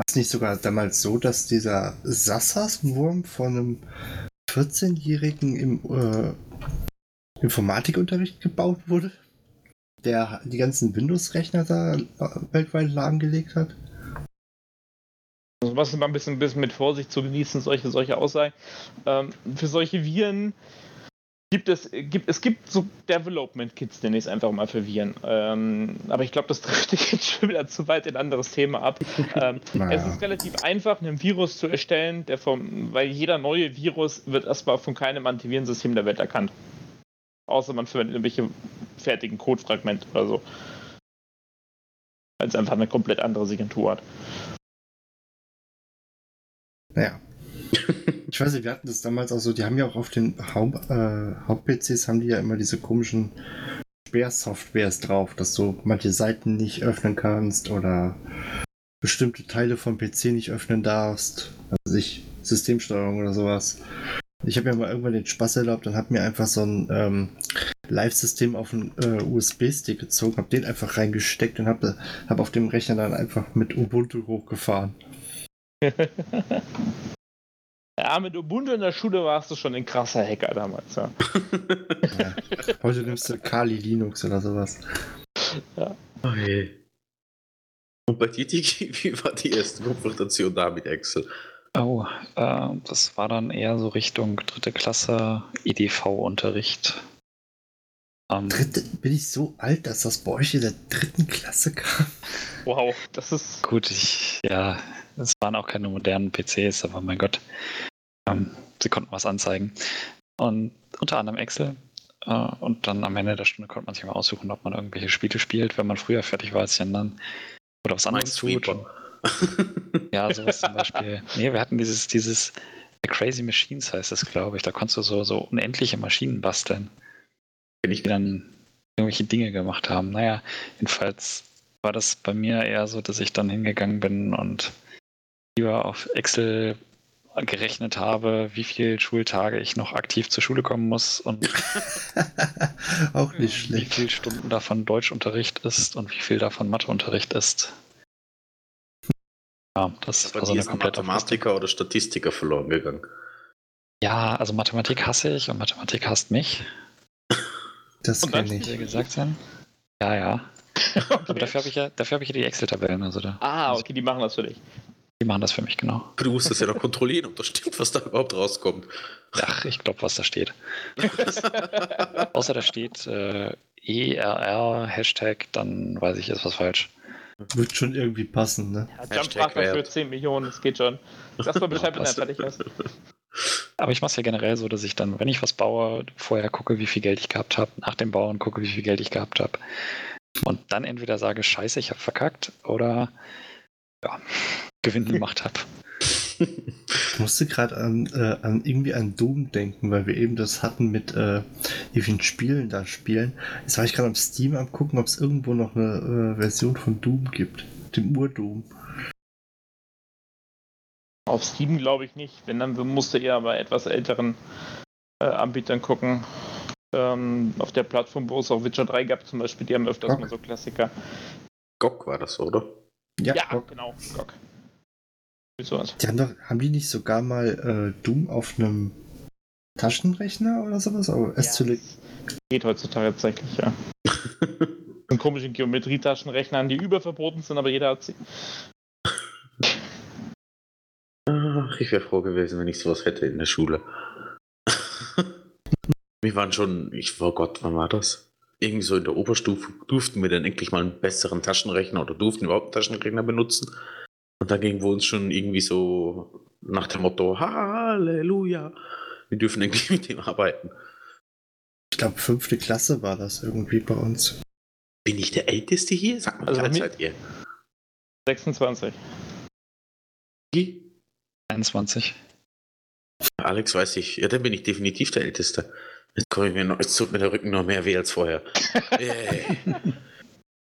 War es nicht sogar damals so, dass dieser Sassas-Wurm von einem 14-Jährigen im äh, Informatikunterricht gebaut wurde? Der die ganzen Windows-Rechner da äh, weltweit lahmgelegt hat? Also was immer ein bisschen, ein bisschen mit Vorsicht zu genießen, solche, solche Aussagen. Ähm, für solche Viren gibt es, gibt, es gibt so Development-Kits, nenne ich es einfach mal für Viren. Ähm, aber ich glaube, das trifft jetzt schon wieder zu weit in ein anderes Thema ab. Ähm, naja. Es ist relativ einfach, einen Virus zu erstellen, der vom, weil jeder neue Virus wird erstmal von keinem Antivirensystem der Welt erkannt. Außer man verwendet irgendwelche fertigen Codefragmente oder so. Weil es einfach eine komplett andere Signatur hat. Naja. Ich weiß nicht, wir hatten das damals auch so, die haben ja auch auf den Haupt, äh, Haupt-PCs haben die ja immer diese komischen Sperrsoftwares drauf, dass du manche Seiten nicht öffnen kannst oder bestimmte Teile vom PC nicht öffnen darfst. Also sich Systemsteuerung oder sowas. Ich habe mir mal irgendwann den Spaß erlaubt und habe mir einfach so ein ähm, Live-System auf einen äh, USB-Stick gezogen, habe den einfach reingesteckt und habe hab auf dem Rechner dann einfach mit Ubuntu hochgefahren. Ja, mit Ubuntu in der Schule warst du schon ein krasser Hacker damals. Ja. ja. Heute nimmst du Kali Linux oder sowas. Ja. Okay. Und bei dir, Tiki, wie war die erste Konfrontation da mit Excel? Oh, äh, das war dann eher so Richtung dritte Klasse EDV-Unterricht. Ähm, Dritte, bin ich so alt, dass das bei euch in der dritten Klasse kam? Wow, das ist. Gut, ich, ja, es waren auch keine modernen PCs, aber mein Gott, ähm, sie konnten was anzeigen. Und unter anderem Excel. Äh, und dann am Ende der Stunde konnte man sich mal aussuchen, ob man irgendwelche Spiele spielt, wenn man früher fertig war als die anderen. Oder was anderes tut. ja, sowas zum Beispiel. Nee, wir hatten dieses, dieses Crazy Machines heißt es, glaube ich. Da konntest du so, so unendliche Maschinen basteln. Die dann irgendwelche Dinge gemacht haben. Naja, jedenfalls war das bei mir eher so, dass ich dann hingegangen bin und lieber auf Excel gerechnet habe, wie viele Schultage ich noch aktiv zur Schule kommen muss und auch nicht schlecht. Wie viele Stunden davon Deutschunterricht ist und wie viel davon Matheunterricht ist. Ja, das ist also eine komplette Mathematiker oder Statistiker verloren gegangen. Ja, also Mathematik hasse ich und Mathematik hasst mich. Das kann ich. Dir gesagt sein? Ja, ja. Okay. Aber dafür habe ich ja, dafür habe ich ja die Excel-Tabellen. Also da, ah, okay, die machen das für dich. Die machen das für mich, genau. Du musst das ja noch kontrollieren, ob das stimmt, was da überhaupt rauskommt. Ach, ich glaube, was da steht. Außer da steht äh, ERR, Hashtag, dann weiß ich, ist was falsch. Wird schon irgendwie passen, ne? Ja, Jump-Sprache für 10 Millionen, das geht schon. Lass mal Bescheid, wenn er fertig ist. Aber ich mache es ja generell so, dass ich dann, wenn ich was baue, vorher gucke, wie viel Geld ich gehabt habe, nach dem Bauen gucke, wie viel Geld ich gehabt habe. Und dann entweder sage, scheiße, ich habe verkackt, oder ja, Gewinn gemacht habe. Ich musste gerade an, äh, an irgendwie an Doom denken, weil wir eben das hatten mit äh, wie vielen Spielen da spielen. Jetzt war ich gerade am Steam am gucken, ob es irgendwo noch eine äh, Version von Doom gibt. Dem Ur-Doom. Auf Steam glaube ich nicht. Wenn dann musste eher bei etwas älteren äh, Anbietern gucken. Ähm, auf der Plattform, wo es auch Witcher 3 gab zum Beispiel, die haben öfters Gok. mal so Klassiker. GOG war das, oder? Ja, ja Gok. genau, GOG. Sowas. Die haben, doch, haben die nicht sogar mal äh, Doom auf einem Taschenrechner oder sowas? Aber es ja, geht heutzutage tatsächlich, ja. Und komischen Geometrietaschenrechnern, die überverboten sind, aber jeder hat sie. Ach, ich wäre froh gewesen, wenn ich sowas hätte in der Schule. wir waren schon, ich war oh Gott, wann war das? Irgendwie so in der Oberstufe durften wir dann endlich mal einen besseren Taschenrechner oder durften überhaupt einen Taschenrechner benutzen. Und da ging wir uns schon irgendwie so nach dem Motto, Halleluja, wir dürfen irgendwie mit ihm arbeiten. Ich glaube, fünfte Klasse war das irgendwie bei uns. Bin ich der Älteste hier? Sag mal, also wie alt seid ihr? 26. Wie? 21. Alex weiß ich, ja, dann bin ich definitiv der Älteste. Jetzt, komme ich mir noch, jetzt tut mir der Rücken noch mehr weh als vorher.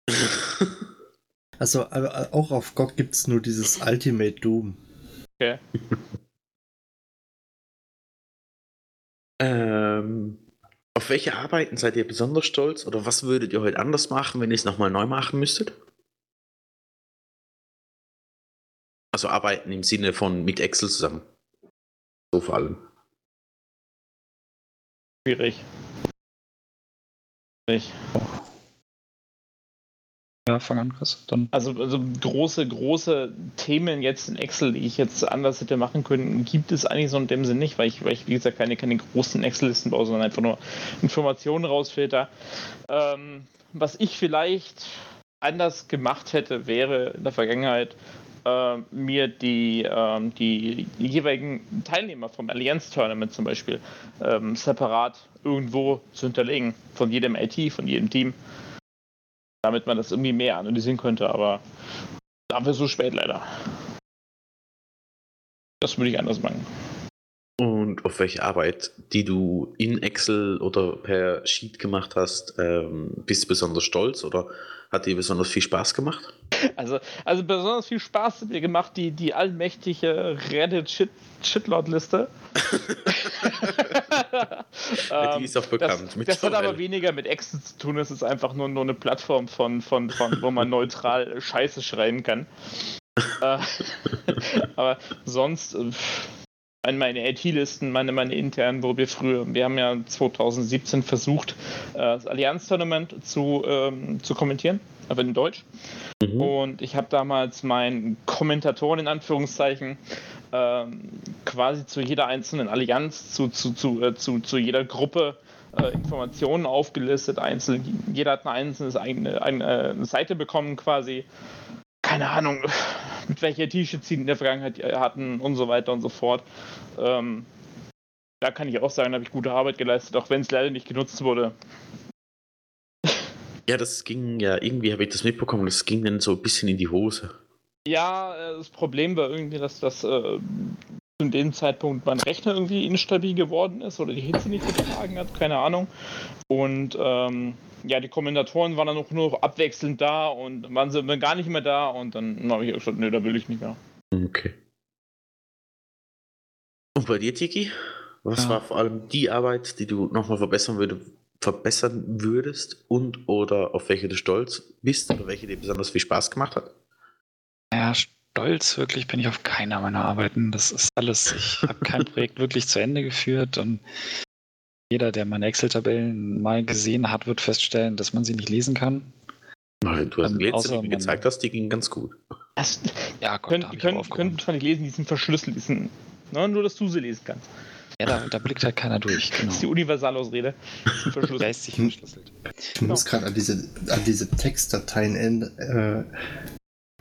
also, aber auch auf GOG gibt es nur dieses Ultimate Doom. Okay. ähm, auf welche Arbeiten seid ihr besonders stolz oder was würdet ihr heute anders machen, wenn ihr es nochmal neu machen müsstet? Also arbeiten im Sinne von mit Excel zusammen. So vor allem. Schwierig. Schwierig. Ja, fang an, Chris. Dann. Also, also große, große Themen jetzt in Excel, die ich jetzt anders hätte machen können, gibt es eigentlich so in dem Sinn nicht, weil ich, weil ich wie gesagt, keine, keine großen Excel-Listen baue, sondern einfach nur Informationen rausfilter. Ähm, was ich vielleicht anders gemacht hätte, wäre in der Vergangenheit äh, mir die, äh, die, jeweiligen Teilnehmer vom Allianz-Tournament zum Beispiel ähm, separat irgendwo zu hinterlegen, von jedem IT, von jedem Team damit man das irgendwie mehr analysieren könnte, aber dafür so spät leider. Das würde ich anders machen. Und auf welche Arbeit, die du in Excel oder per Sheet gemacht hast, ähm, bist du besonders stolz oder hat dir besonders viel Spaß gemacht? Also, also besonders viel Spaß hat mir gemacht, die, die allmächtige Reddit-Shitlord-Liste. die ist auch bekannt. Das, das hat aber weniger mit Excel zu tun, es ist einfach nur, nur eine Plattform, von, von, von, wo man neutral Scheiße schreien kann. Äh, aber sonst. Äh, meine IT-Listen, meine, meine internen, wo wir früher, wir haben ja 2017 versucht, äh, das Allianz-Tournament zu, ähm, zu kommentieren, aber in Deutsch. Mhm. Und ich habe damals meinen Kommentatoren in Anführungszeichen ähm, quasi zu jeder einzelnen Allianz, zu, zu, zu, äh, zu, zu jeder Gruppe äh, Informationen aufgelistet, einzeln. Jeder hat eine einzelne eine, eine, eine Seite bekommen quasi. Keine Ahnung, mit welcher T-Shirts sie in der Vergangenheit hatten und so weiter und so fort. Ähm, da kann ich auch sagen, da habe ich gute Arbeit geleistet, auch wenn es leider nicht genutzt wurde. Ja, das ging ja, irgendwie habe ich das mitbekommen, das ging dann so ein bisschen in die Hose. Ja, äh, das Problem war irgendwie, dass das äh, zu dem Zeitpunkt mein Rechner irgendwie instabil geworden ist oder die Hitze nicht vertragen hat, keine Ahnung. Und ähm, ja, die Kommentatoren waren dann auch nur noch abwechselnd da und waren sie gar nicht mehr da und dann habe ich gesagt, nee, da will ich nicht mehr. Okay. Und bei dir, Tiki? Was ja. war vor allem die Arbeit, die du nochmal verbessern, würde, verbessern würdest und oder auf welche du stolz bist oder welche dir besonders viel Spaß gemacht hat? Stolz wirklich bin ich auf keiner meiner Arbeiten. Das ist alles, ich habe kein Projekt wirklich zu Ende geführt und jeder, der meine Excel-Tabellen mal gesehen hat, wird feststellen, dass man sie nicht lesen kann. Nein, du hast ähm, letzte, die mir gezeigt hast, die gingen ganz gut. Das, ja, Gott, können, können, können zwar nicht lesen, die sind verschlüsselt, die sind, ne, nur dass du sie lesen kannst. Ja, da, da blickt halt keiner durch. Genau. Das ist die Universalausrede. Geistig verschlüsselt. Ich muss gerade an diese, an diese Textdateien äh,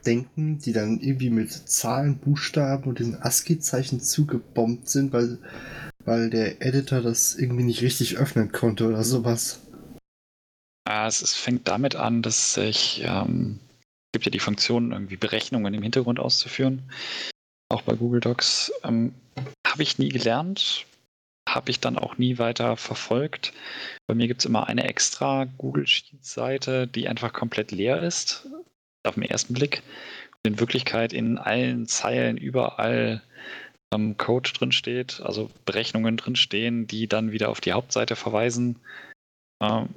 denken, die dann irgendwie mit Zahlen, Buchstaben und diesen ASCII-Zeichen zugebombt sind, weil, weil der Editor das irgendwie nicht richtig öffnen konnte oder sowas. Ah, es, es fängt damit an, dass ich ähm, gibt ja die Funktion, irgendwie Berechnungen im Hintergrund auszuführen. Auch bei Google Docs. Ähm, habe ich nie gelernt, habe ich dann auch nie weiter verfolgt. Bei mir gibt es immer eine extra Google Sheets-Seite, die einfach komplett leer ist auf den ersten Blick. Und in Wirklichkeit in allen Zeilen überall ähm, Code drin steht, also Berechnungen drin stehen, die dann wieder auf die Hauptseite verweisen. Ähm,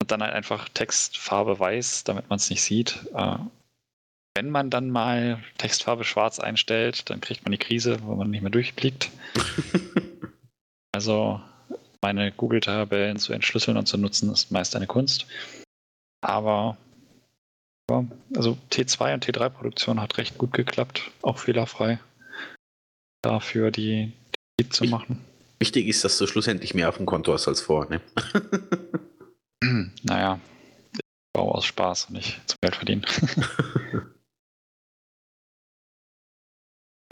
und dann halt einfach Textfarbe weiß, damit man es nicht sieht. Äh, wenn man dann mal Textfarbe schwarz einstellt, dann kriegt man die Krise, wo man nicht mehr durchblickt. also meine Google-Tabellen zu entschlüsseln und zu nutzen, ist meist eine Kunst. Aber ja, also T2 und T3-Produktion hat recht gut geklappt, auch fehlerfrei. Dafür die, die zu machen. Wichtig ist, dass du schlussendlich mehr auf dem Konto hast als vorher, ne? naja, ich baue aus Spaß und nicht zum Geld verdienen.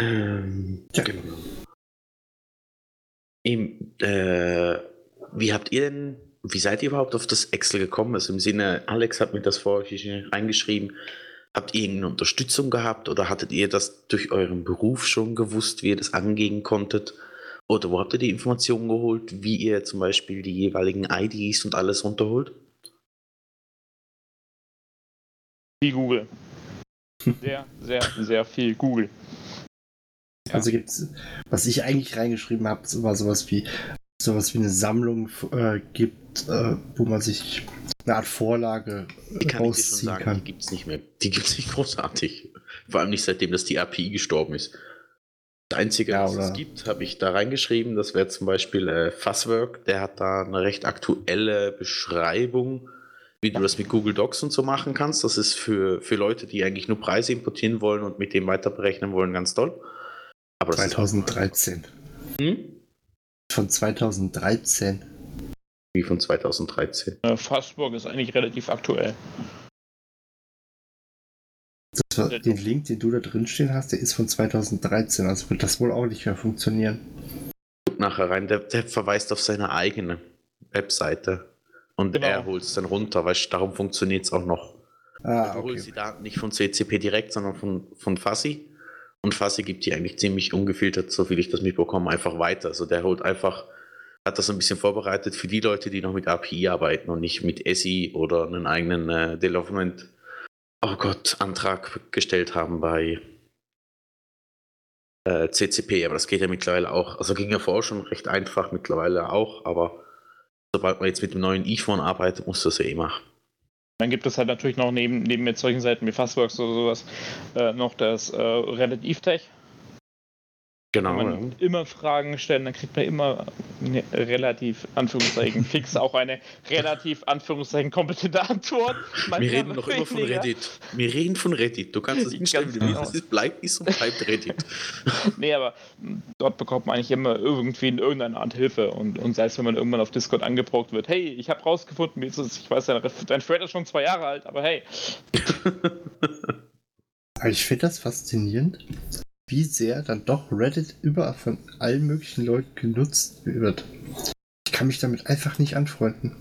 ähm, ja, genau. Eben, äh, wie habt ihr denn wie seid ihr überhaupt auf das Excel gekommen? Also im Sinne, Alex hat mir das vorher reingeschrieben. Habt ihr irgendeine Unterstützung gehabt oder hattet ihr das durch euren Beruf schon gewusst, wie ihr das angehen konntet? Oder wo habt ihr die Informationen geholt, wie ihr zum Beispiel die jeweiligen IDs und alles runterholt? Wie Google. Sehr, sehr, sehr viel Google. Also gibt's, was ich eigentlich reingeschrieben habe, war sowas wie sowas wie eine Sammlung äh, gibt, äh, wo man sich eine Art Vorlage die kann rausziehen ich sagen, kann. Die gibt es nicht mehr. Die gibt es nicht großartig. Vor allem nicht seitdem, dass die API gestorben ist. Das Einzige, ja, was es gibt, habe ich da reingeschrieben. Das wäre zum Beispiel äh, Fuzzwork. Der hat da eine recht aktuelle Beschreibung, wie du das mit Google Docs und so machen kannst. Das ist für, für Leute, die eigentlich nur Preise importieren wollen und mit dem weiter berechnen wollen, ganz toll. Aber 2013. Hm? Von 2013. Wie von 2013? Äh, Fastburg ist eigentlich relativ aktuell. War, den Link, den du da drin stehen hast, der ist von 2013, also wird das wohl auch nicht mehr funktionieren. Guck nachher rein, der, der verweist auf seine eigene Webseite und genau. er holt es dann runter, weil darum funktioniert es auch noch. Ah, du okay. holst die Daten nicht von CCP direkt, sondern von, von Fassi und Fassi gibt die eigentlich ziemlich ungefiltert, so viel ich das mitbekomme, einfach weiter. Also der holt einfach, hat das ein bisschen vorbereitet für die Leute, die noch mit API arbeiten und nicht mit SI oder einen eigenen äh, Development, oh Gott, Antrag gestellt haben bei äh, CCP. Aber das geht ja mittlerweile auch. Also ging ja vorher schon recht einfach, mittlerweile auch, aber sobald man jetzt mit dem neuen iPhone arbeitet, muss das ja eh machen. Dann gibt es halt natürlich noch neben, neben jetzt solchen Seiten wie Fastworks oder sowas äh, noch das äh, Reddit Evetech. Genau. Wenn man immer Fragen stellen, dann kriegt man immer eine relativ, Anführungszeichen, fix auch eine relativ, Anführungszeichen, kompetente Antwort. Wir Manchmal reden noch immer von. Reddit. Wir reden von Reddit. Du kannst es Ganz hinstellen, wie du genau. willst. Es bleibt, ist und bleibt Reddit. Nee, aber dort bekommt man eigentlich immer irgendwie in irgendeiner Art Hilfe. Und, und sei es, wenn man irgendwann auf Discord angebrockt wird, hey, ich habe rausgefunden, wie ist es, ich weiß, dein, dein Thread ist schon zwei Jahre alt, aber hey. Ich finde das faszinierend, wie sehr dann doch Reddit überall von allen möglichen Leuten genutzt wird. Ich kann mich damit einfach nicht anfreunden.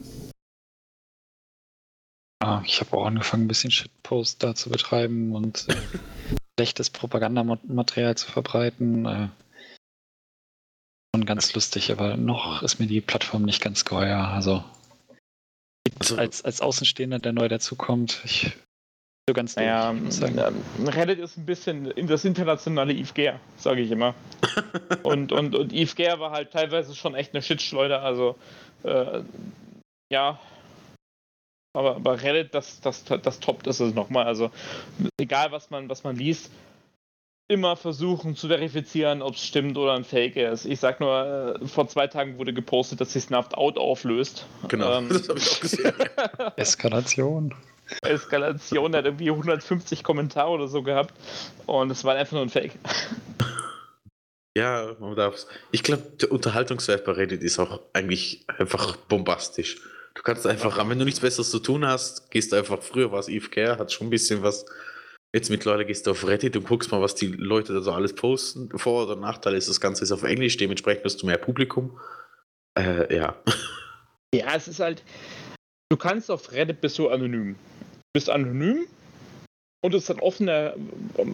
Ah, ich habe auch angefangen, ein bisschen Shitpost da zu betreiben und äh, schlechtes Propagandamaterial zu verbreiten. Äh, schon ganz lustig, aber noch ist mir die Plattform nicht ganz geheuer. Also Also, als, als Außenstehender, der neu dazukommt, ich so ganz Naja, sagen. ähm, Reddit ist ein bisschen in das internationale IFGR, sage ich immer. und, und, und IFGR war halt teilweise schon echt eine Shitschleuder, also äh, ja. Aber, aber Reddit, das, das, das toppt ist es nochmal. Also egal was man, was man liest, immer versuchen zu verifizieren, ob es stimmt oder ein Fake ist. Ich sag nur, äh, vor zwei Tagen wurde gepostet, dass sich Snuffed Out auflöst. genau, Ähm, das habe ich auch gesehen. Eskalation. Eskalation, der hat irgendwie 150 Kommentare oder so gehabt und es war einfach nur ein Fake. Ja, man darf Ich glaube, der Unterhaltungswert bei Reddit ist auch eigentlich einfach bombastisch. Du kannst einfach, wenn du nichts Besseres zu tun hast, gehst du einfach, früher war es IFK, hat schon ein bisschen was. Jetzt mittlerweile gehst du auf Reddit und guckst mal, was die Leute da so alles posten. Vor- oder Nachteil ist, das Ganze ist auf Englisch, dementsprechend hast du mehr Publikum. Äh, ja. Ja, es ist halt, du kannst auf Reddit bist du anonym. Du bist anonym und es hat offene,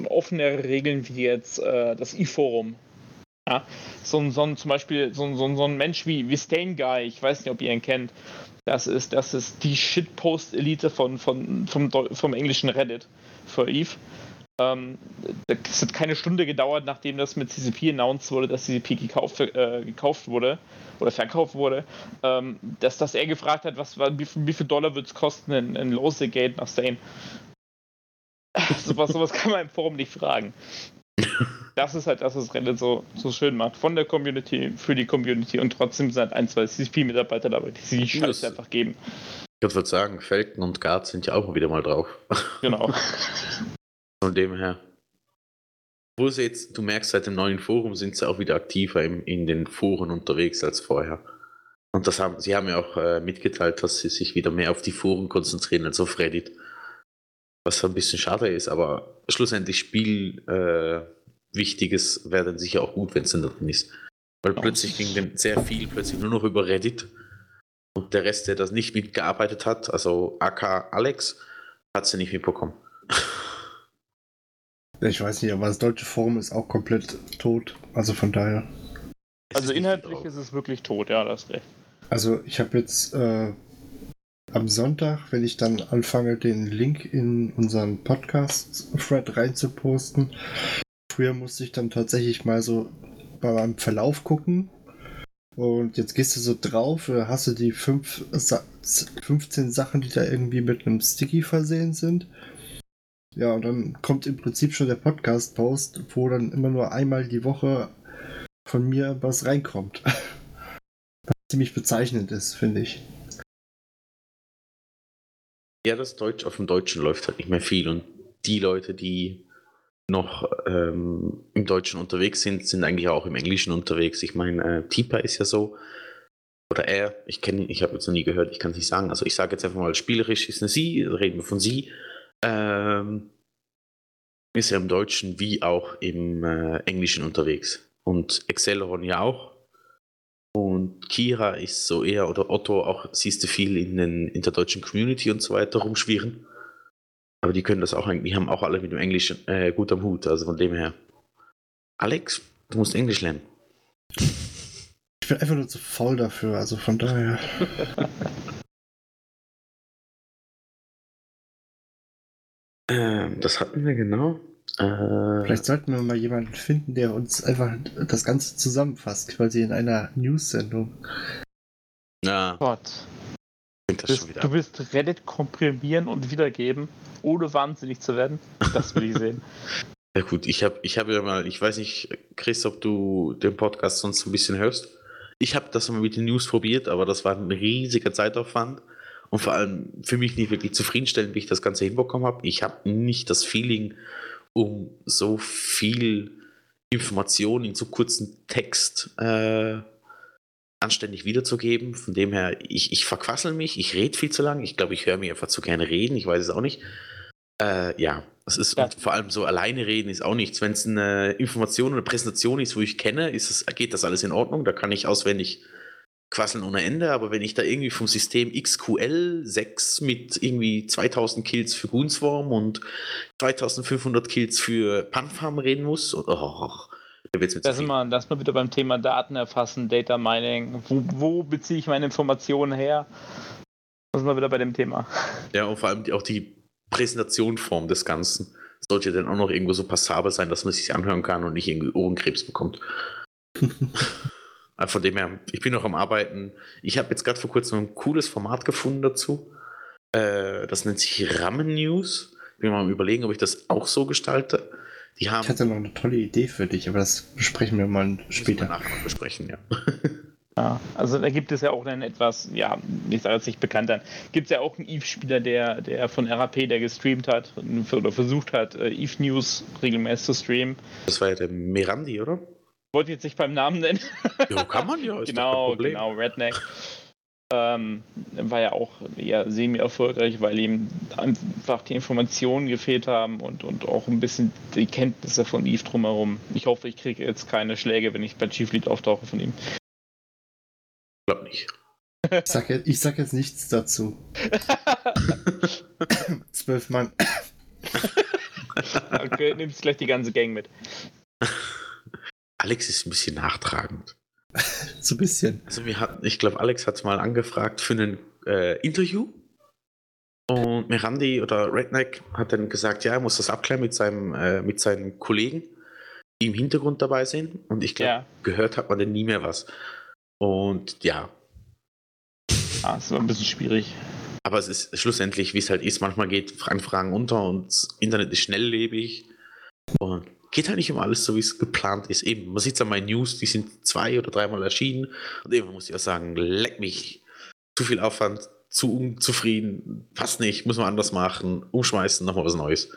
offene Regeln wie jetzt äh, das i-Forum. Ja, so, so zum Beispiel so, so, so ein Mensch wie, wie Stain Guy, ich weiß nicht, ob ihr ihn kennt. Das ist, das ist die Shitpost-Elite von, von, vom, vom englischen Reddit für Eve. Ähm, es hat keine Stunde gedauert, nachdem das mit CCP announced wurde, dass CCP gekauft, äh, gekauft wurde oder verkauft wurde, ähm, dass, dass er gefragt hat, was, wie, viel- wie viel Dollar wird es kosten, ein, ein Losegate nach Stain. sowas, sowas kann man im Forum nicht fragen. Das ist halt das, was Reddit so, so schön macht. Von der Community, für die Community und trotzdem sind halt ein, zwei CCP-Mitarbeiter dabei, die sich die Scheiße einfach geben. Ich würde sagen, Felken und Gard sind ja auch mal wieder mal drauf. Genau. Von dem her. Wo sie jetzt, du merkst, seit dem neuen Forum sind sie auch wieder aktiver im, in den Foren unterwegs als vorher. Und das haben, sie haben ja auch äh, mitgeteilt, dass sie sich wieder mehr auf die Foren konzentrieren als auf Reddit. Was ein bisschen schade ist, aber schlussendlich Spiel äh, Wichtiges wäre dann sicher auch gut, wenn es dann drin ist. Weil plötzlich ging dann sehr viel plötzlich nur noch über Reddit. Und der Rest, der das nicht mitgearbeitet hat, also AK Alex, hat sie nicht mitbekommen. Ich weiß nicht, aber das deutsche Forum ist auch komplett tot. Also von daher. Also inhaltlich ist es wirklich tot, ja, das ist recht. Also ich habe jetzt äh, am Sonntag, wenn ich dann anfange, den Link in unseren Podcast-Thread reinzuposten. Früher musste ich dann tatsächlich mal so bei meinem Verlauf gucken. Und jetzt gehst du so drauf, äh, hast du die fünf, Sa 15 Sachen, die da irgendwie mit einem Sticky versehen sind. Ja, und dann kommt im Prinzip schon der Podcast-Post, wo dann immer nur einmal die Woche von mir was reinkommt. Was ziemlich bezeichnend ist, finde ich. Ja, das Deutsch auf dem Deutschen läuft halt nicht mehr viel und die Leute, die noch ähm, im Deutschen unterwegs sind, sind eigentlich auch im Englischen unterwegs. Ich meine, äh, Tipa ist ja so, oder er, ich kenne ihn, ich habe jetzt noch nie gehört, ich kann es nicht sagen. Also ich sage jetzt einfach mal, spielerisch ist eine Sie, reden wir von Sie. Ähm, ist ja im Deutschen wie auch im äh, Englischen unterwegs. Und Acceleron ja auch. Und Kira ist so eher, oder Otto auch, siehst du viel in, den, in der deutschen Community und so weiter rumschwirren. Aber die können das auch eigentlich, die haben auch alle mit dem Englischen äh, gut am Hut, also von dem her. Alex, du musst Englisch lernen. Ich bin einfach nur zu faul dafür, also von daher. Ähm, das hatten wir genau. Äh, Vielleicht sollten wir mal jemanden finden, der uns einfach das Ganze zusammenfasst, quasi in einer News-Sendung. ja, Gott. Du wieder du willst Reddit komprimieren und wiedergeben, ohne wahnsinnig zu werden? Das will ich sehen. Ja gut, ich habe ich hab ja mal, ich weiß nicht, Chris, ob du den Podcast sonst ein bisschen hörst. Ich habe das mal mit den News probiert, aber das war ein riesiger Zeitaufwand und vor allem für mich nicht wirklich zufriedenstellend, wie ich das Ganze hinbekommen habe. Ich habe nicht das Feeling, um so viel Information in so kurzen Text äh, anständig wiederzugeben. Von dem her, ich, ich verquassel mich, ich rede viel zu lang. Ich glaube, ich höre mir einfach zu gerne reden, ich weiß es auch nicht. Äh, ja, es ist Ja. und vor allem so alleine reden ist auch nichts. Wenn es eine Information oder Präsentation ist, wo ich kenne, ist es, geht das alles in Ordnung. Da kann ich auswendig quasseln ohne Ende. Aber wenn ich da irgendwie vom System XQL 6 mit irgendwie 2000 Kills für Goonswarm und 2500 Kills für Panfarm reden muss, oh, da wird's mir zu Da sind viel. wir, da sind wir wieder beim Thema Daten erfassen, Data Mining. Wo, wo beziehe ich meine Informationen her? Da sind wir wieder bei dem Thema. Ja, und vor allem die, auch die Präsentationform des Ganzen sollte dann auch noch irgendwo so passabel sein, dass man sich anhören kann und nicht irgendwie Ohrenkrebs bekommt. Also Von dem her, ich bin noch am Arbeiten. Ich habe jetzt gerade vor kurzem ein cooles Format gefunden dazu. Äh, das nennt sich Ramen News. Ich bin mal am überlegen, ob ich das auch so gestalte. Die haben Ich hatte noch eine tolle Idee für dich, aber das besprechen wir mal Müssen wir später. nachher besprechen, ja. Ja, also da gibt es ja auch einen etwas, ja, ich sage jetzt nicht bekannter, gibt es ja auch einen Eve-Spieler, der, der von RAP, der gestreamt hat oder versucht hat, äh, Eve News regelmäßig zu streamen. Das war ja der Mirandi, oder? Wollte jetzt nicht beim Namen nennen. Ja, kann man ja. Ist doch kein genau, genau, Redneck. Ähm, war ja auch eher semi-erfolgreich, weil ihm einfach die Informationen gefehlt haben und, und auch ein bisschen die Kenntnisse von Eve drumherum. Ich hoffe, ich kriege jetzt keine Schläge, wenn ich bei Chief Lead auftauche von ihm. Ich glaube nicht. Ich sag, jetzt- ich sag jetzt nichts dazu. Zwölf Mann. okay, nimmst gleich die ganze Gang mit. Alex ist ein bisschen nachtragend. So ein bisschen. Also wir hatten, ich glaube, Alex hat mal angefragt für ein äh, Interview. Und Mirandi oder Redneck hat dann gesagt, ja, er muss das abklären mit seinem, äh, mit seinen Kollegen, die im Hintergrund dabei sind. Und ich glaube, Ja, gehört hat man dann nie mehr was. Und ja, ah, das war ein bisschen schwierig. aber es ist schlussendlich, wie es halt ist, manchmal geht Anfragen unter und das Internet ist schnelllebig. Und geht halt nicht um alles so, wie es geplant ist. Eben, man sieht es an meinen News, die sind zwei oder dreimal erschienen. Und irgendwann muss ich auch sagen, leck mich. Zu viel Aufwand, zu unzufrieden, passt nicht, muss man anders machen, umschmeißen, nochmal was Neues.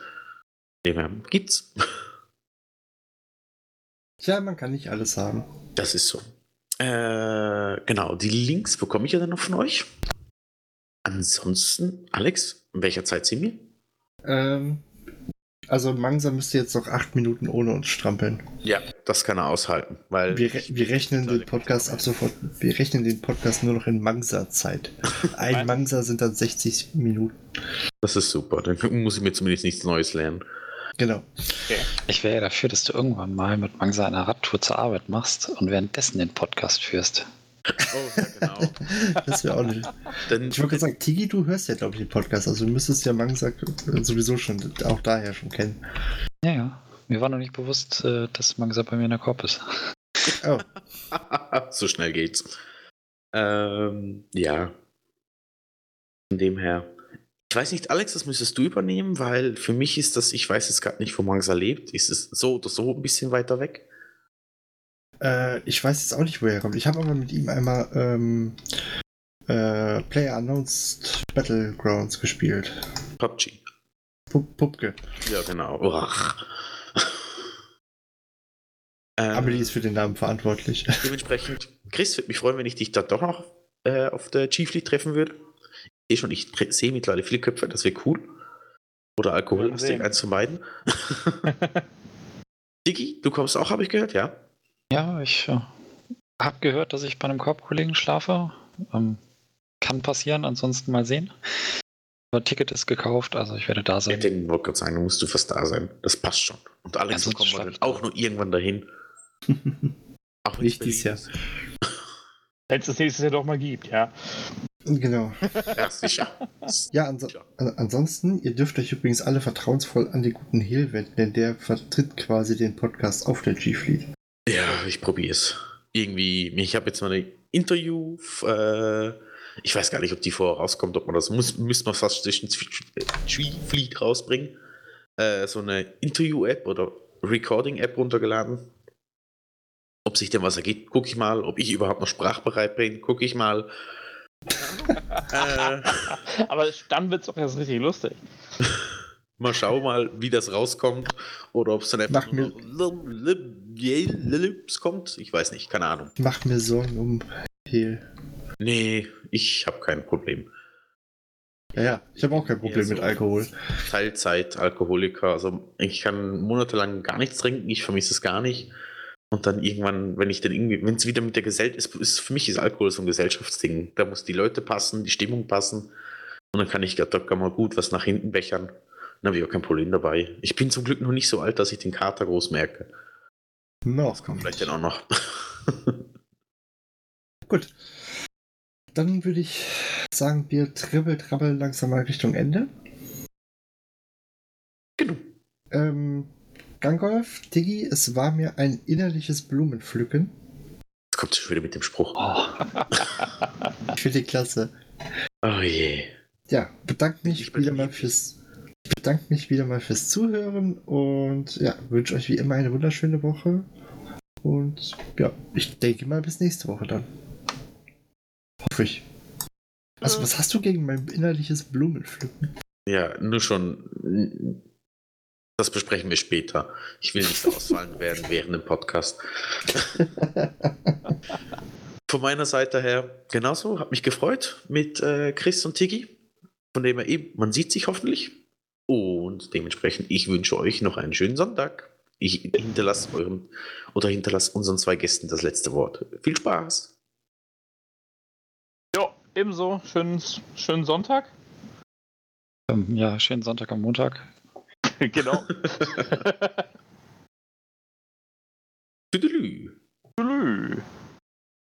Dem her, gibt's. Ja, man kann nicht alles haben. Das ist so. Äh, genau, die Links bekomme ich ja dann noch von euch. Ansonsten, Alex, in welcher Zeit sind wir? Ähm, also Mangsa müsste jetzt noch acht Minuten ohne uns strampeln. Ja, das kann er aushalten, weil Wir, re wir rechnen den Podcast ab sofort, wir rechnen den Podcast nur noch in Mangsa-Zeit. Ein. Mangsa sind dann 60 Minuten. das ist super. Dann muss ich mir zumindest nichts Neues lernen. Genau. Ich wäre ja dafür, dass du irgendwann mal mit Mangsa eine Radtour zur Arbeit machst und währenddessen den Podcast führst. Oh, ja, genau. Das wäre auch nicht. Dann, Ich wollte gerade sagen, Tigi, du hörst ja, glaube ich, den Podcast. Also du müsstest ja Mangsa sowieso schon, auch daher schon kennen. Ja, ja. Mir war noch nicht bewusst, äh, dass Mangsa bei mir in der Korb ist. Oh, so schnell geht's. Ähm, ja. Von dem her. Ich weiß nicht, Alex, das müsstest du übernehmen, weil für mich ist das, ich weiß jetzt gerade nicht, wo Mangsa lebt. Ist es so oder so ein bisschen weiter weg? Äh, ich weiß jetzt auch nicht, woher er kommt. Ich habe aber mit ihm einmal ähm, äh, Player Announced Battlegrounds gespielt. PUBG. Pup Pupke. Ja, genau. Ähm, Amelie ist für den Namen verantwortlich. Dementsprechend, Chris, würde mich freuen, wenn ich dich da doch noch äh, auf der Chief League treffen würde. Ich sehe schon, ich sehe mittlerweile viele Köpfe, das wäre cool. Oder alkohollastig, eins von beiden. Digi, du kommst auch, habe ich gehört, ja? Ja, ich äh, habe gehört, dass ich bei einem Korbkollegen schlafe. Ähm, kann passieren, ansonsten mal sehen. Aber Ticket ist gekauft, also ich werde da Ich sein. denke, wollte gerade sagen, du musst du fast da sein. Das passt schon. Und Alex, Ja, ja, schlaf dann auch nur irgendwann dahin. Auch Nicht dieses Jahr. Wenn es das nächstes Jahr doch mal gibt, ja. genau. Ja, sicher. Ja, anso an ansonsten, ihr dürft euch übrigens alle vertrauensvoll an den guten Hill wenden, denn der vertritt quasi den Podcast auf der G-Fleet. Ja, ich probiere es. Irgendwie, ich habe jetzt mal ein Interview. Äh, ich weiß gar nicht, ob die vorher rauskommt, ob man das muss, müsste man fast zwischen Tree Fleet rausbringen. äh, so eine Interview-App oder Recording-App runtergeladen. Ob sich denn was ergibt, gucke ich mal. Ob ich überhaupt noch sprachbereit bin, gucke ich mal. äh, Aber dann wird es doch erst richtig lustig. mal schauen mal, wie das rauskommt. Oder ob es dann einfach nur kommt. Ich weiß nicht, keine Ahnung. Mach mir Sorgen um Hehl. Nee, ich habe kein Problem. Ja, ja, ich habe auch kein Problem so mit Alkohol. Teilzeit-Alkoholiker. Also ich kann monatelang gar nichts trinken, ich vermisse es gar nicht. Und dann irgendwann, wenn ich dann irgendwie, wenn es wieder mit der Gesellschaft ist, ist für mich ist Alkohol so ein Gesellschaftsding. Da muss die Leute passen, die Stimmung passen. Und dann kann ich da mal gut was nach hinten bechern. Dann habe ich auch kein Problem dabei. Ich bin zum Glück noch nicht so alt, dass ich den Kater groß merke. No. Das kommt vielleicht dann auch noch. gut. Dann würde ich sagen, wir dribbel, trabbeln langsam mal Richtung Ende. Genau. Ähm, Gangolf, Diggi, es war mir ein innerliches Blumenpflücken. Jetzt kommt schon wieder mit dem Spruch. Oh. ich finde die klasse. Oh je. Ja, bedanke mich wieder mal fürs. Ich bedanke mich wieder mal fürs Zuhören und ja, wünsche euch wie immer eine wunderschöne Woche. Und ja, ich denke mal bis nächste Woche dann. Hoffe ich. Also, was hast du gegen mein innerliches Blumenpflücken? Ja, nur schon. Das besprechen wir später. Ich will nicht ausfallen werden während dem Podcast. Von meiner Seite her genauso. Hat mich gefreut mit äh, Chris und Tigi. Von dem her eben, man sieht sich hoffentlich. Und dementsprechend, ich wünsche euch noch einen schönen Sonntag. Ich hinterlasse euren oder hinterlasse unseren zwei Gästen das letzte Wort. Viel Spaß! Ebenso, schönen, schönen Sonntag. Ähm, ja, schönen Sonntag am Montag. genau. Tüdelü.